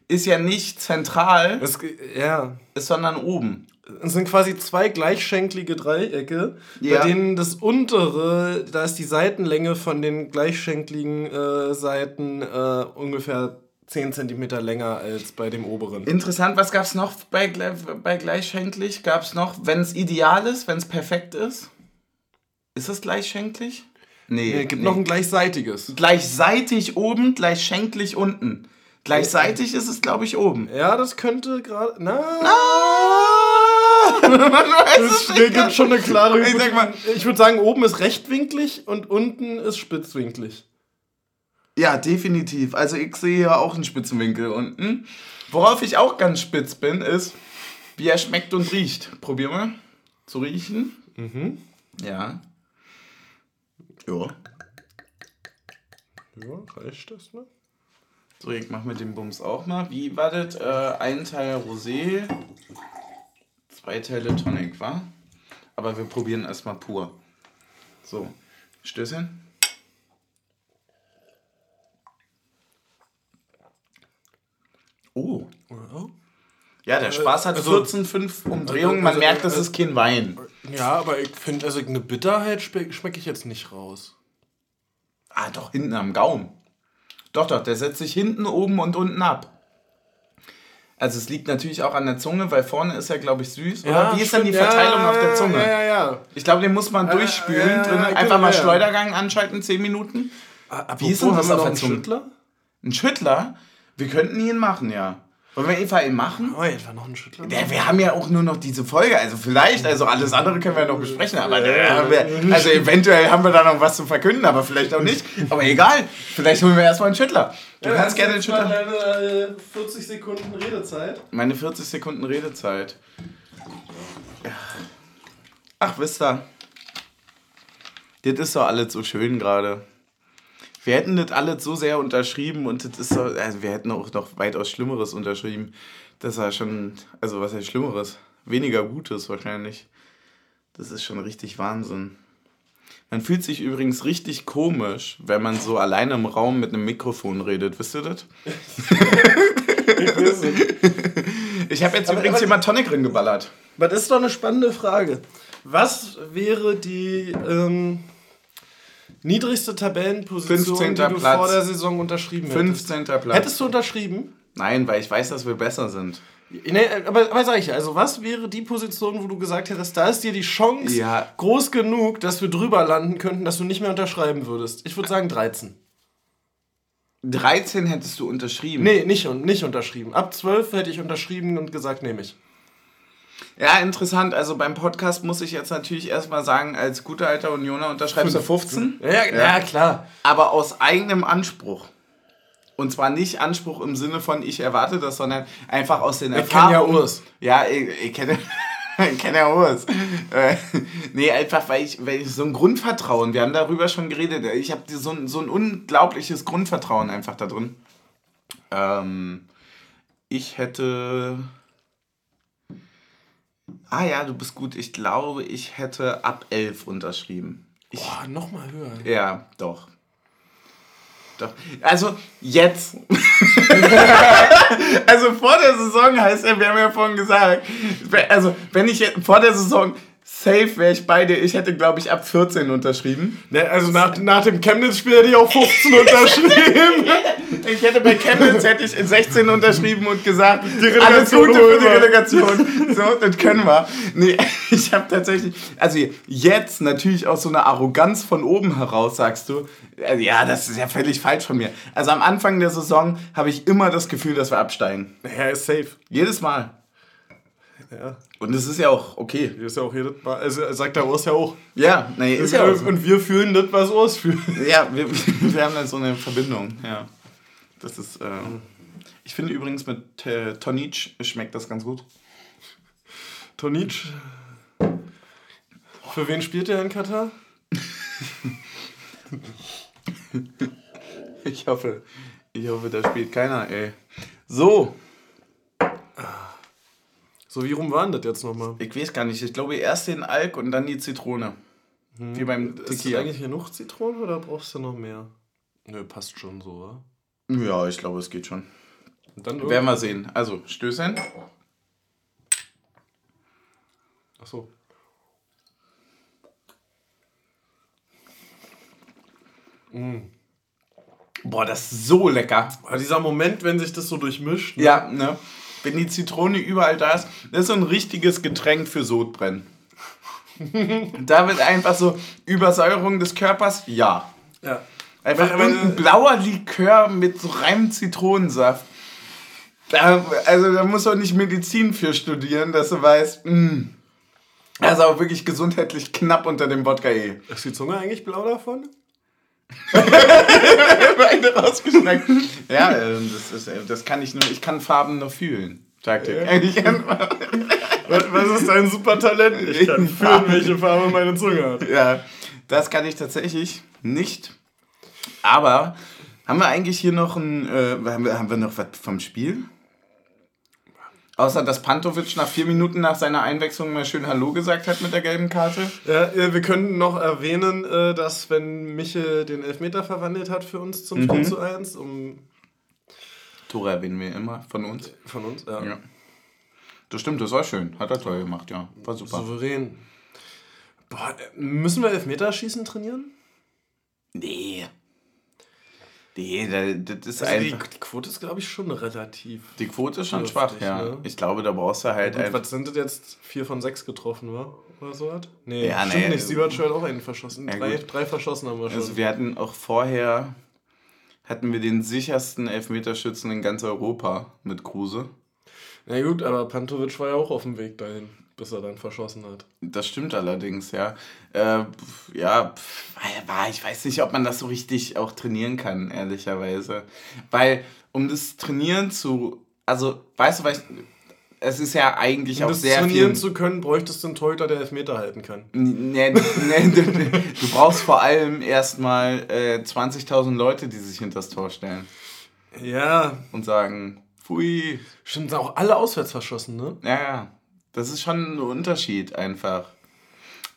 ist ja nicht zentral, Es, ja. ist, sondern oben. Es sind quasi zwei gleichschenklige Dreiecke, Ja. bei denen das untere, da ist die Seitenlänge von den gleichschenkligen äh, Seiten äh, ungefähr 10 cm länger als bei dem oberen. Interessant, was gab es noch bei, bei gleichschenklich? Gab es noch, wenn es ideal ist, wenn es perfekt ist? Ist es gleichschenklich? Nee, Nee, gibt noch ein gleichseitiges. gleichseitig oben, gleichschenklich unten. Gleichseitig ist es, glaube ich, oben. Ja, das könnte gerade. Na, Ah! Es nicht gibt schon eine klare Ich sag mal- Ich würde sagen, oben ist rechtwinklig und unten ist spitzwinklig. Ja, definitiv. Also ich sehe hier auch einen Spitzenwinkel unten. Worauf ich auch ganz spitz bin, ist, wie er schmeckt und riecht. Probier mal zu riechen. Mhm. Ja. Ja. Ja, reicht das, ne? So, ich mach mit dem Bums auch mal. Wie war das? Äh, ein Teil Rosé, zwei Teile Tonic, wa? Aber wir probieren erstmal pur. So, Stößchen. Oh. Ja, der Spaß hat also- 14,5 Umdrehungen. Man also- merkt, das also- ist kein Wein. Ja, aber ich finde, also eine Bitterheit schmecke schmeck ich jetzt nicht raus. Ah, doch, hinten am Gaumen. Doch, doch, der setzt sich hinten, oben und unten ab. Also es liegt natürlich auch an der Zunge, weil vorne ist er, glaube ich, süß. Oder wie ist denn die. Verteilung ja, auf der Zunge? Ja, ja, ja. Ich glaube, den muss man durchspülen. ja, ja, drin. genau, Einfach mal ja. Schleudergang anschalten, 10 Minuten. Wie ist denn das auf der Zunge? Schüttler? Ein Schüttler? Wir könnten ihn machen, ja. Wollen wir einfach ihn machen? Oh, etwa noch einen Schüttler? Ja, wir haben ja auch nur noch diese Folge, also vielleicht, also alles andere können wir noch besprechen, aber äh, haben wir, also eventuell haben wir da noch was zu verkünden, aber vielleicht auch nicht. Aber egal, vielleicht holen wir erstmal einen Schüttler. Du kannst gerne den Schüttler. Deine äh, 40 Sekunden Redezeit. Meine 40 Sekunden Redezeit. Ach, wisst ihr, das ist doch alles so schön gerade. Wir hätten das alles so sehr unterschrieben und das ist so, also wir hätten auch noch weitaus Schlimmeres unterschrieben. Das war schon, also was heißt Schlimmeres? Weniger Gutes wahrscheinlich. Das ist schon richtig Wahnsinn. Man fühlt sich übrigens richtig komisch, wenn man so alleine im Raum mit einem Mikrofon redet. Wisst ihr das? Ich habe jetzt Aber- übrigens aber- jemand Tonic drin geballert. Das ist doch eine spannende Frage. Was wäre die ähm, niedrigste Tabellenposition, 15. die du Platz. vor der Saison unterschrieben hättest? 15. Platz. Hättest du unterschrieben? Nein, weil ich weiß, dass wir besser sind. Nee, aber, aber sag ich, also was wäre die Position, wo du gesagt hättest, da ist dir die Chance Ja. groß genug, dass wir drüber landen könnten, dass du nicht mehr unterschreiben würdest? Ich würde sagen 13. 13 hättest du unterschrieben. Nee, nicht, nicht unterschrieben. Ab 12 hätte ich unterschrieben und gesagt, nehme ich. Ja, interessant. Also beim Podcast muss ich jetzt natürlich erstmal sagen, als guter alter Unioner unterschreibst du 15. Ja, ja, klar. Aber aus eigenem Anspruch. Und zwar nicht Anspruch im Sinne von, ich erwarte das, sondern einfach aus den Ich kenn Erfahrungen. ja Urs. Ja, ich, ich kenne ich kenne ja Urs. Äh, nee, einfach weil ich, weil ich so ein Grundvertrauen, wir haben darüber schon geredet, ich habe so ein, so ein unglaubliches Grundvertrauen einfach da drin. Ähm, ich hätte... Ah ja, du bist gut. Ich glaube, ich hätte ab 11 unterschrieben. Ich, Boah, nochmal höher. ja, doch. Doch. Also, jetzt. also, vor der Saison heißt er, wir haben ja vorhin gesagt, also, wenn ich jetzt vor der Saison safe wäre ich bei dir, ich hätte, glaube ich, ab 14 unterschrieben. Ne, also nach, nach dem Chemnitz-Spiel hätte ich auch 15 unterschrieben. Ich hätte bei Chemnitz hätte ich in 16 unterschrieben und gesagt, Relegation alles Gute für die. Relegation. So, das können wir. Nee, ich habe tatsächlich, also jetzt natürlich aus so einer Arroganz von oben heraus sagst du, äh, ja, das ist ja völlig falsch von mir. Also am Anfang der Saison habe ich immer das Gefühl, dass wir absteigen. Ja, ist safe. Jedes Mal. Ja, Und es ist ja auch okay. ist ja auch jedes Mal, also sagt der Urs ja auch. Ja, nee, ist ja auch so. Und wir fühlen das, was Urs fühlt. Ja, wir, wir haben da so eine Verbindung, ja. Das ist, äh, ich finde übrigens mit äh, Tonic schmeckt das ganz gut. Tonic. Für wen spielt er in Katar? Ich hoffe, ich hoffe, da spielt keiner, ey. So, So, wie rum war denn das jetzt nochmal? ich weiß gar nicht. Ich glaube erst den Alk und dann die Zitrone. Wie beim Ist das Tequila. eigentlich genug Zitronen oder brauchst du noch mehr? Nö, passt schon so, oder? Ja, ich glaube, es geht schon. Und dann Werden wir sehen. Also, Stößchen. Achso. Boah, das ist so lecker. Aber dieser Moment, wenn sich das so durchmischt. ne? Ja, ne? Wenn die Zitrone überall da ist, das ist so ein richtiges Getränk für Sodbrennen. da wird einfach so Übersäuerung des Körpers, ja. ja. Einfach ein blauer Likör mit so reinem Zitronensaft. Da, also da musst du auch nicht Medizin für studieren, dass du weißt, mh. Das ist auch wirklich gesundheitlich knapp unter dem Wodka eh. Ist die Zunge eigentlich blau davon? Beide rausgeschmeckt. Ja, ähm, das, ist, äh, das kann ich nur, ich kann Farben nur fühlen. Taktik. Ich kann- Was, was ist dein super Talent? Ich kann fühlen, welche Farbe meine Zunge hat. Ja, das kann ich tatsächlich nicht. Aber haben wir eigentlich hier noch ein, äh, haben, wir, haben wir noch was vom Spiel? Außer dass Pantovic nach vier Minuten nach seiner Einwechslung mal schön Hallo gesagt hat mit der gelben Karte. Ja, äh, wir können noch erwähnen, äh, dass wenn Michel den Elfmeter verwandelt hat für uns zum 4 zu 1, um Tore erwähnen wir immer von uns. von uns, ja, Ja. Das stimmt, das war schön. Hat er toll gemacht, ja. War super. souverän. Boah, äh, müssen wir Elfmeterschießen trainieren? Nee. Nee, da- das ist Also die, einfach. die Quote ist, glaube ich, schon relativ. Die Quote ist schon schwach, ja. ne? Ich glaube, da brauchst du halt Gut, einfach. was sind das jetzt? Vier von sechs getroffen, war? Oder so was? Nee, Ja, stimmt nee, nicht. Siebert hat auch einen verschossen. Ja, drei, drei verschossen haben wir schon. Also wir hatten auch vorher hatten wir den sichersten Elfmeterschützen in ganz Europa mit Kruse. Na gut, aber Pantovic war ja auch auf dem Weg dahin, bis er dann verschossen hat. Das stimmt allerdings, ja. Äh, ja, war- ich weiß nicht, ob man das so richtig auch trainieren kann, ehrlicherweise. Weil, um das Trainieren zu. Also, weißt du, weil ich, es ist ja eigentlich Um auch das sehr trainieren viel. zu können, bräuchtest du einen Torhüter, der Elfmeter halten kann. Nee, nee, du, du brauchst vor allem erstmal äh, 20.000 Leute, die sich hinter das Tor stellen Ja, und sagen, pfui. stimmt, sind auch alle auswärts verschossen, ne? Ja, ja. Das ist schon ein Unterschied einfach.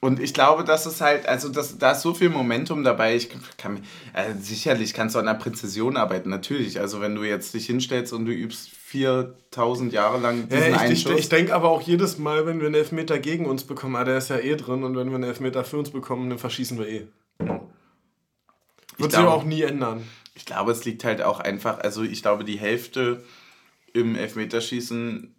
Und ich glaube, das ist halt, also das, da ist so viel Momentum dabei. Ich kann, also sicherlich kannst du an der Präzision arbeiten, natürlich. Also wenn du jetzt dich hinstellst und du übst 4000 Jahre lang diesen Ja, ich ich, ich denke aber auch jedes Mal, wenn wir einen Elfmeter gegen uns bekommen, ah, der ist ja eh drin, und wenn wir einen Elfmeter für uns bekommen, dann verschießen wir eh. Wird sich auch nie ändern. Ich glaube, es liegt halt auch einfach, also ich glaube, die Hälfte im Elfmeterschießen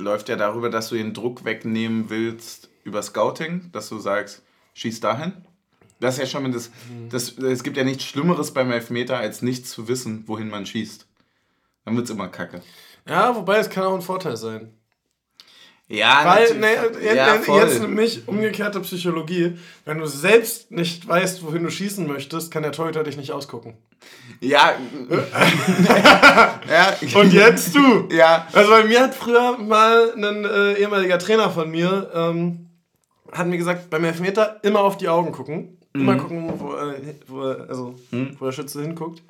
läuft ja darüber, dass du den Druck wegnehmen willst über Scouting, dass du sagst, schieß dahin. Das ist ja schon mal das, das, es gibt ja nichts Schlimmeres beim Elfmeter, als nicht zu wissen, wohin man schießt. Dann wird es immer kacke. Ja, wobei es kann auch ein Vorteil sein. Ja, Weil, ne, ja, jetzt, jetzt nämlich umgekehrte Psychologie. Wenn du selbst nicht weißt, wohin du schießen möchtest, kann der Torhüter dich nicht ausgucken. Ja. ja. Und jetzt du! Ja. Also bei mir hat früher mal ein äh, ehemaliger Trainer von mir, ähm, hat mir gesagt, beim Elfmeter immer auf die Augen gucken. Immer gucken, wo, äh, wo, also, wo der Schütze hinguckt.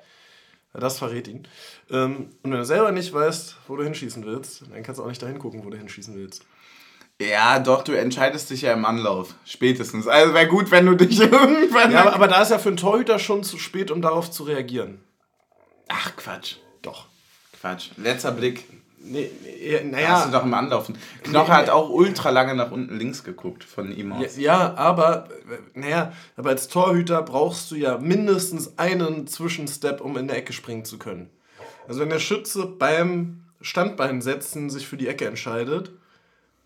Das verrät ihn. Ähm, und wenn du selber nicht weißt, wo du hinschießen willst, dann kannst du auch nicht dahin gucken, wo du hinschießen willst. Ja, doch, du entscheidest dich ja im Anlauf. Spätestens. Also wäre gut, wenn du dich irgendwann. Ja, aber, aber da ist ja für einen Torhüter schon zu spät, um darauf zu reagieren. Ach, Quatsch. Doch. Quatsch. Letzter Blick. Nee, nee, Hast du naja. doch im Anlaufen. Knoche Nee, hat auch ultra lange nach unten links geguckt von ihm Ja, aus. ja, aber, naja, aber als Torhüter brauchst du ja mindestens einen Zwischenstep, um in der Ecke springen zu können. Also wenn der Schütze beim Standbeinsetzen sich für die Ecke entscheidet,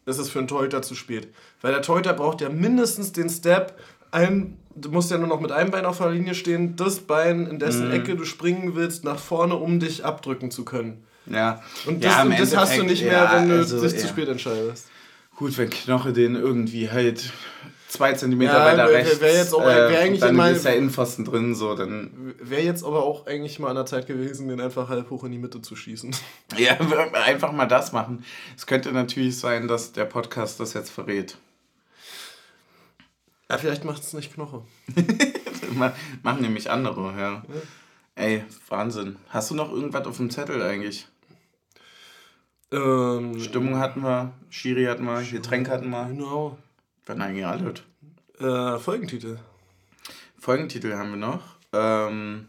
ist es für einen Torhüter zu spät. Weil der Torhüter braucht ja mindestens den Step, ein, du musst ja nur noch mit einem Bein auf der Linie stehen, das Bein, in dessen Ecke du springen willst, nach vorne, um dich abdrücken zu können. Ja. Und ja, das, im und das hast du nicht mehr, ja, wenn du also, dich ja. zu spät entscheidest. Gut, wenn Knoche den irgendwie halt zwei Zentimeter Ja, weiter wär- rechts. wär jetzt auch- wär eigentlich dann in mein- ist der Innenpfosten drin, so dann. Wäre jetzt aber auch eigentlich mal an der Zeit gewesen, den einfach halb hoch in die Mitte zu schießen. Ja, einfach mal das machen. Es könnte natürlich sein, dass der Podcast das jetzt verrät. Ja, vielleicht macht es nicht Knoche. Ma- Machen nämlich andere, ja. Ey, Wahnsinn. Hast du noch irgendwas auf dem Zettel eigentlich? Ähm, Stimmung hatten wir, Schiri hatten wir, Getränk hatten wir. Genau. Wann eigentlich alles? Äh, Folgentitel. Folgentitel haben wir noch. Ähm,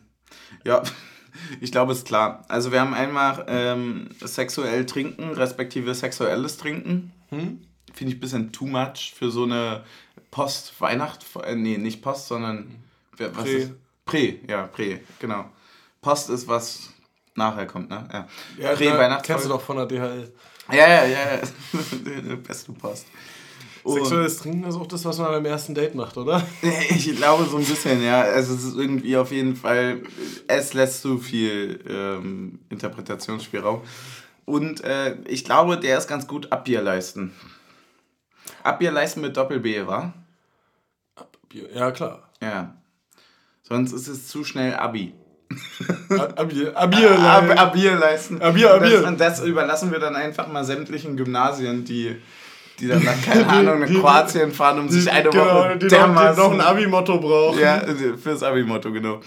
ja, Ich glaube, es ist klar. Also wir haben einmal ähm, sexuell trinken, respektive sexuelles Trinken. Hm? Finde ich ein bisschen too much für so eine Post-Weihnacht. Äh, nee, nicht Post, sondern. Was Prä. Ist? Prä, ja, Prä, genau. Post ist was nachher kommt, ne? Ja, ja Prä-Weihnachtsfolge. Kennst du doch von der DHL. Ja, ja, ja. Beste Post. Sexuelles Trinken ist auch das, was man beim ersten Date macht, oder? Ich glaube so ein bisschen, ja. Also es ist irgendwie auf jeden Fall, es lässt zu viel ähm, Interpretationsspielraum. Und äh, ich glaube, der ist ganz gut Abbier leisten. Abbier leisten mit Doppel-B, wa? Abbier, ja klar. Ja. Sonst ist es zu schnell Abi. Abier, Abier, Ab, Abier leisten. Abier, Abier. Und das, das überlassen wir dann einfach mal sämtlichen Gymnasien, die die dann nach, keine Ahnung, nach Kroatien fahren, um die, sich eine genau, Woche die dermaßen... Noch, die noch ein Abi-Motto brauchen. Ja, fürs Abi-Motto, genau.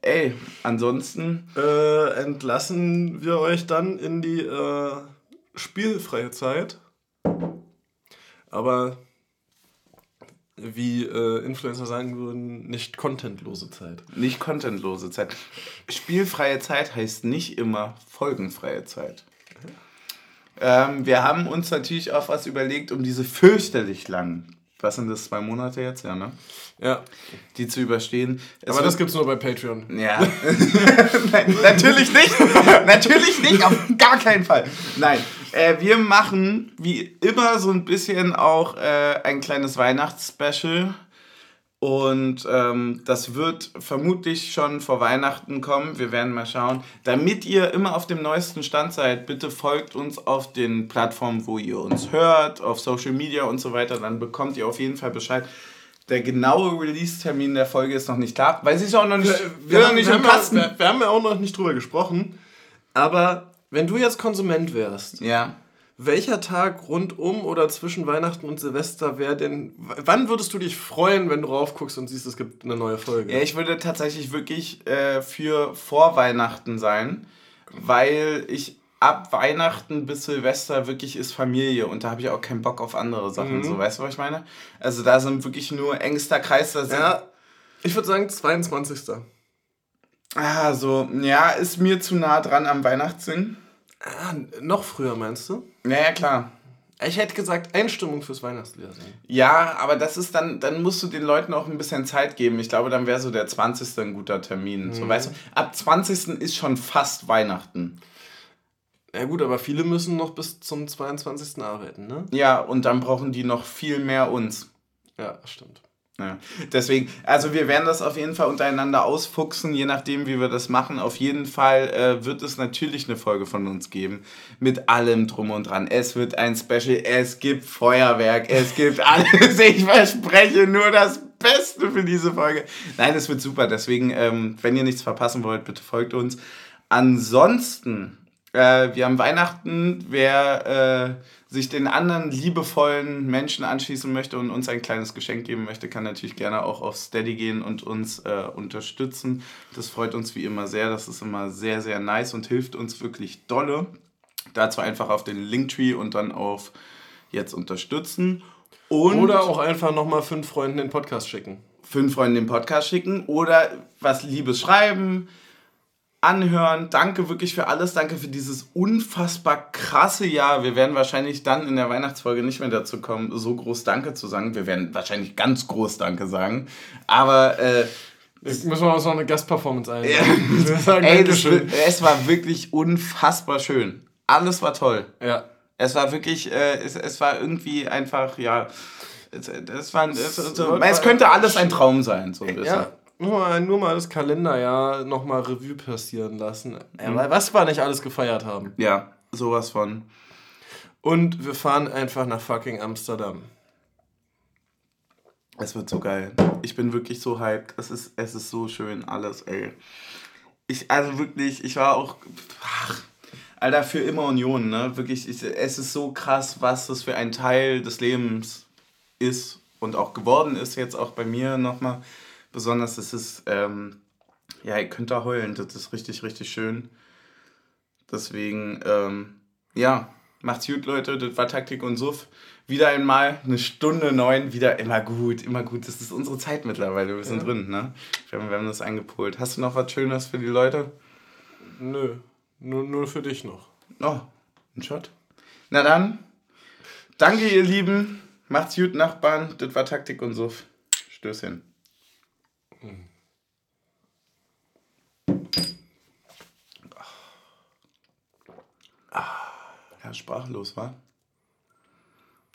Ey, ansonsten... Äh, entlassen wir euch dann in die äh, spielfreie Zeit. Aber wie äh, Influencer sagen würden, nicht contentlose Zeit. Nicht contentlose Zeit. Spielfreie Zeit heißt nicht immer folgenfreie Zeit. Ähm, wir haben uns natürlich auch was überlegt, um diese fürchterlich langen, was sind das, zwei Monate jetzt, ja, ne? Ja. Die zu überstehen. Es Aber das gibt's nur bei Patreon. Ja. Nein, natürlich nicht. natürlich nicht, auf gar keinen Fall. Nein. Äh, wir machen wie immer so ein bisschen auch äh, ein kleines Weihnachtsspecial und ähm, das wird vermutlich schon vor Weihnachten kommen. Wir werden mal schauen. Damit ihr immer auf dem neuesten Stand seid, bitte folgt uns auf den Plattformen, wo ihr uns hört, auf Social Media und so weiter. Dann bekommt ihr auf jeden Fall Bescheid. Der genaue Release-Termin der Folge ist noch nicht da, weil sie ist auch noch nicht, wir, wir, haben, nicht wir, haben, wir, wir haben ja auch noch nicht drüber gesprochen. Aber wenn du jetzt Konsument wärst, ja welcher Tag rundum oder zwischen Weihnachten und Silvester wäre denn. Wann würdest du dich freuen, wenn du raufguckst und siehst, es gibt eine neue Folge? Ja, ich würde tatsächlich wirklich äh, für vor Weihnachten sein, weil ich ab Weihnachten bis Silvester wirklich ist Familie und da habe ich auch keinen Bock auf andere Sachen. Mhm. So, weißt du, was ich meine? Also da sind wirklich nur engster Kreis. Da ja, ich würde sagen 22. Ah, so, ja, ist mir zu nah dran am Weihnachtssingen. Ah, noch früher meinst du? Naja, klar. Ich hätte gesagt, Einstimmung fürs Weihnachtslied. Ja, aber das ist dann, dann musst du den Leuten auch ein bisschen Zeit geben. Ich glaube, dann wäre so der 20. ein guter Termin. Mhm. So, weißt du, ab 20. ist schon fast Weihnachten. Ja gut, aber viele müssen noch bis zum 22. arbeiten, ne? Ja, und dann brauchen die noch viel mehr uns. Ja, stimmt. Ja. Deswegen, also wir werden das auf jeden Fall untereinander ausfuchsen, je nachdem, wie wir das machen. Auf jeden Fall äh, wird es natürlich eine Folge von uns geben, mit allem drum und dran. Es wird ein Special, es gibt Feuerwerk, es gibt alles. Ich verspreche nur das Beste für diese Folge. Nein, es wird super. Deswegen, ähm, wenn ihr nichts verpassen wollt, bitte folgt uns. Ansonsten, äh, wir haben Weihnachten. Wer äh, sich den anderen liebevollen Menschen anschließen möchte und uns ein kleines Geschenk geben möchte, kann natürlich gerne auch auf Steady gehen und uns äh, unterstützen. Das freut uns wie immer sehr. Das ist immer sehr, sehr nice und hilft uns wirklich dolle. Dazu einfach auf den Linktree und dann auf jetzt unterstützen. Und oder auch einfach nochmal fünf Freunden den Podcast schicken. Fünf Freunden den Podcast schicken oder was Liebes schreiben anhören. Danke wirklich für alles. Danke für dieses unfassbar krasse Jahr. Wir werden wahrscheinlich dann in der Weihnachtsfolge nicht mehr dazu kommen, so groß Danke zu sagen. Wir werden wahrscheinlich ganz groß Danke sagen. Aber äh, Jetzt müssen wir uns noch eine Gastperformance ein. Ey, das, es war wirklich unfassbar schön. Alles war toll. Ja. Es war wirklich, äh, es, es war irgendwie einfach, ja, es, es, war, es, es könnte alles ein Traum sein, so ein bisschen. Ja nur mal, nur mal das Kalenderjahr nochmal Revue passieren lassen. Mhm. was wir nicht alles gefeiert haben. Ja, sowas von. Und wir fahren einfach nach fucking Amsterdam. Es wird so geil. Ich bin wirklich so hyped. Es ist, es ist so schön alles, ey. Ich, also wirklich, ich war auch. Ach, Alter, für immer Union, ne? Wirklich, ich, es ist so krass, was das für ein Teil des Lebens ist und auch geworden ist, jetzt auch bei mir nochmal besonders. Ist, ähm, ja, ihr könnt da heulen. Das ist richtig, richtig schön. Deswegen, ähm, ja, macht's gut, Leute. Das war Taktik und Suff. Wieder einmal eine Stunde neun, wieder immer gut, immer gut. Das ist unsere Zeit mittlerweile. Wir sind ja. drin, ne? Wir haben, wir haben das eingepolt. Hast du noch was Schönes für die Leute? Nö, nur, nur für dich noch. Oh, ein Shot. Na dann, danke ihr Lieben. Macht's gut, Nachbarn. Das war Taktik und Suff. Stößchen. Ja, sprachlos, war.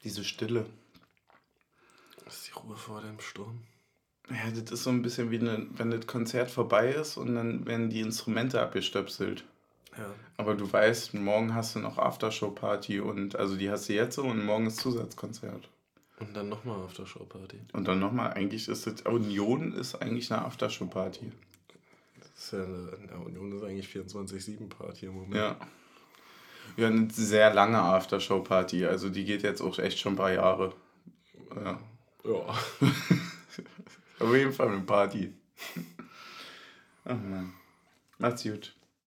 Diese Stille. Das ist die Ruhe vor dem Sturm. Ja, das ist so ein bisschen wie eine, wenn das Konzert vorbei ist und dann werden die Instrumente abgestöpselt. Ja. Aber du weißt, morgen hast du noch Aftershow-Party und also die hast du jetzt so und morgen ist Zusatzkonzert. Und dann nochmal auf der Showparty. Und dann nochmal, eigentlich ist das, Union ist eigentlich eine Aftershow-Party. Das ist ja eine, Union ist eigentlich 24-7-Party im Moment. Ja. Ja, eine sehr lange Aftershow-Party. Also die geht jetzt auch echt schon ein paar Jahre. Ja. Ja. Auf jeden Fall eine Party. Ach man. Macht's gut.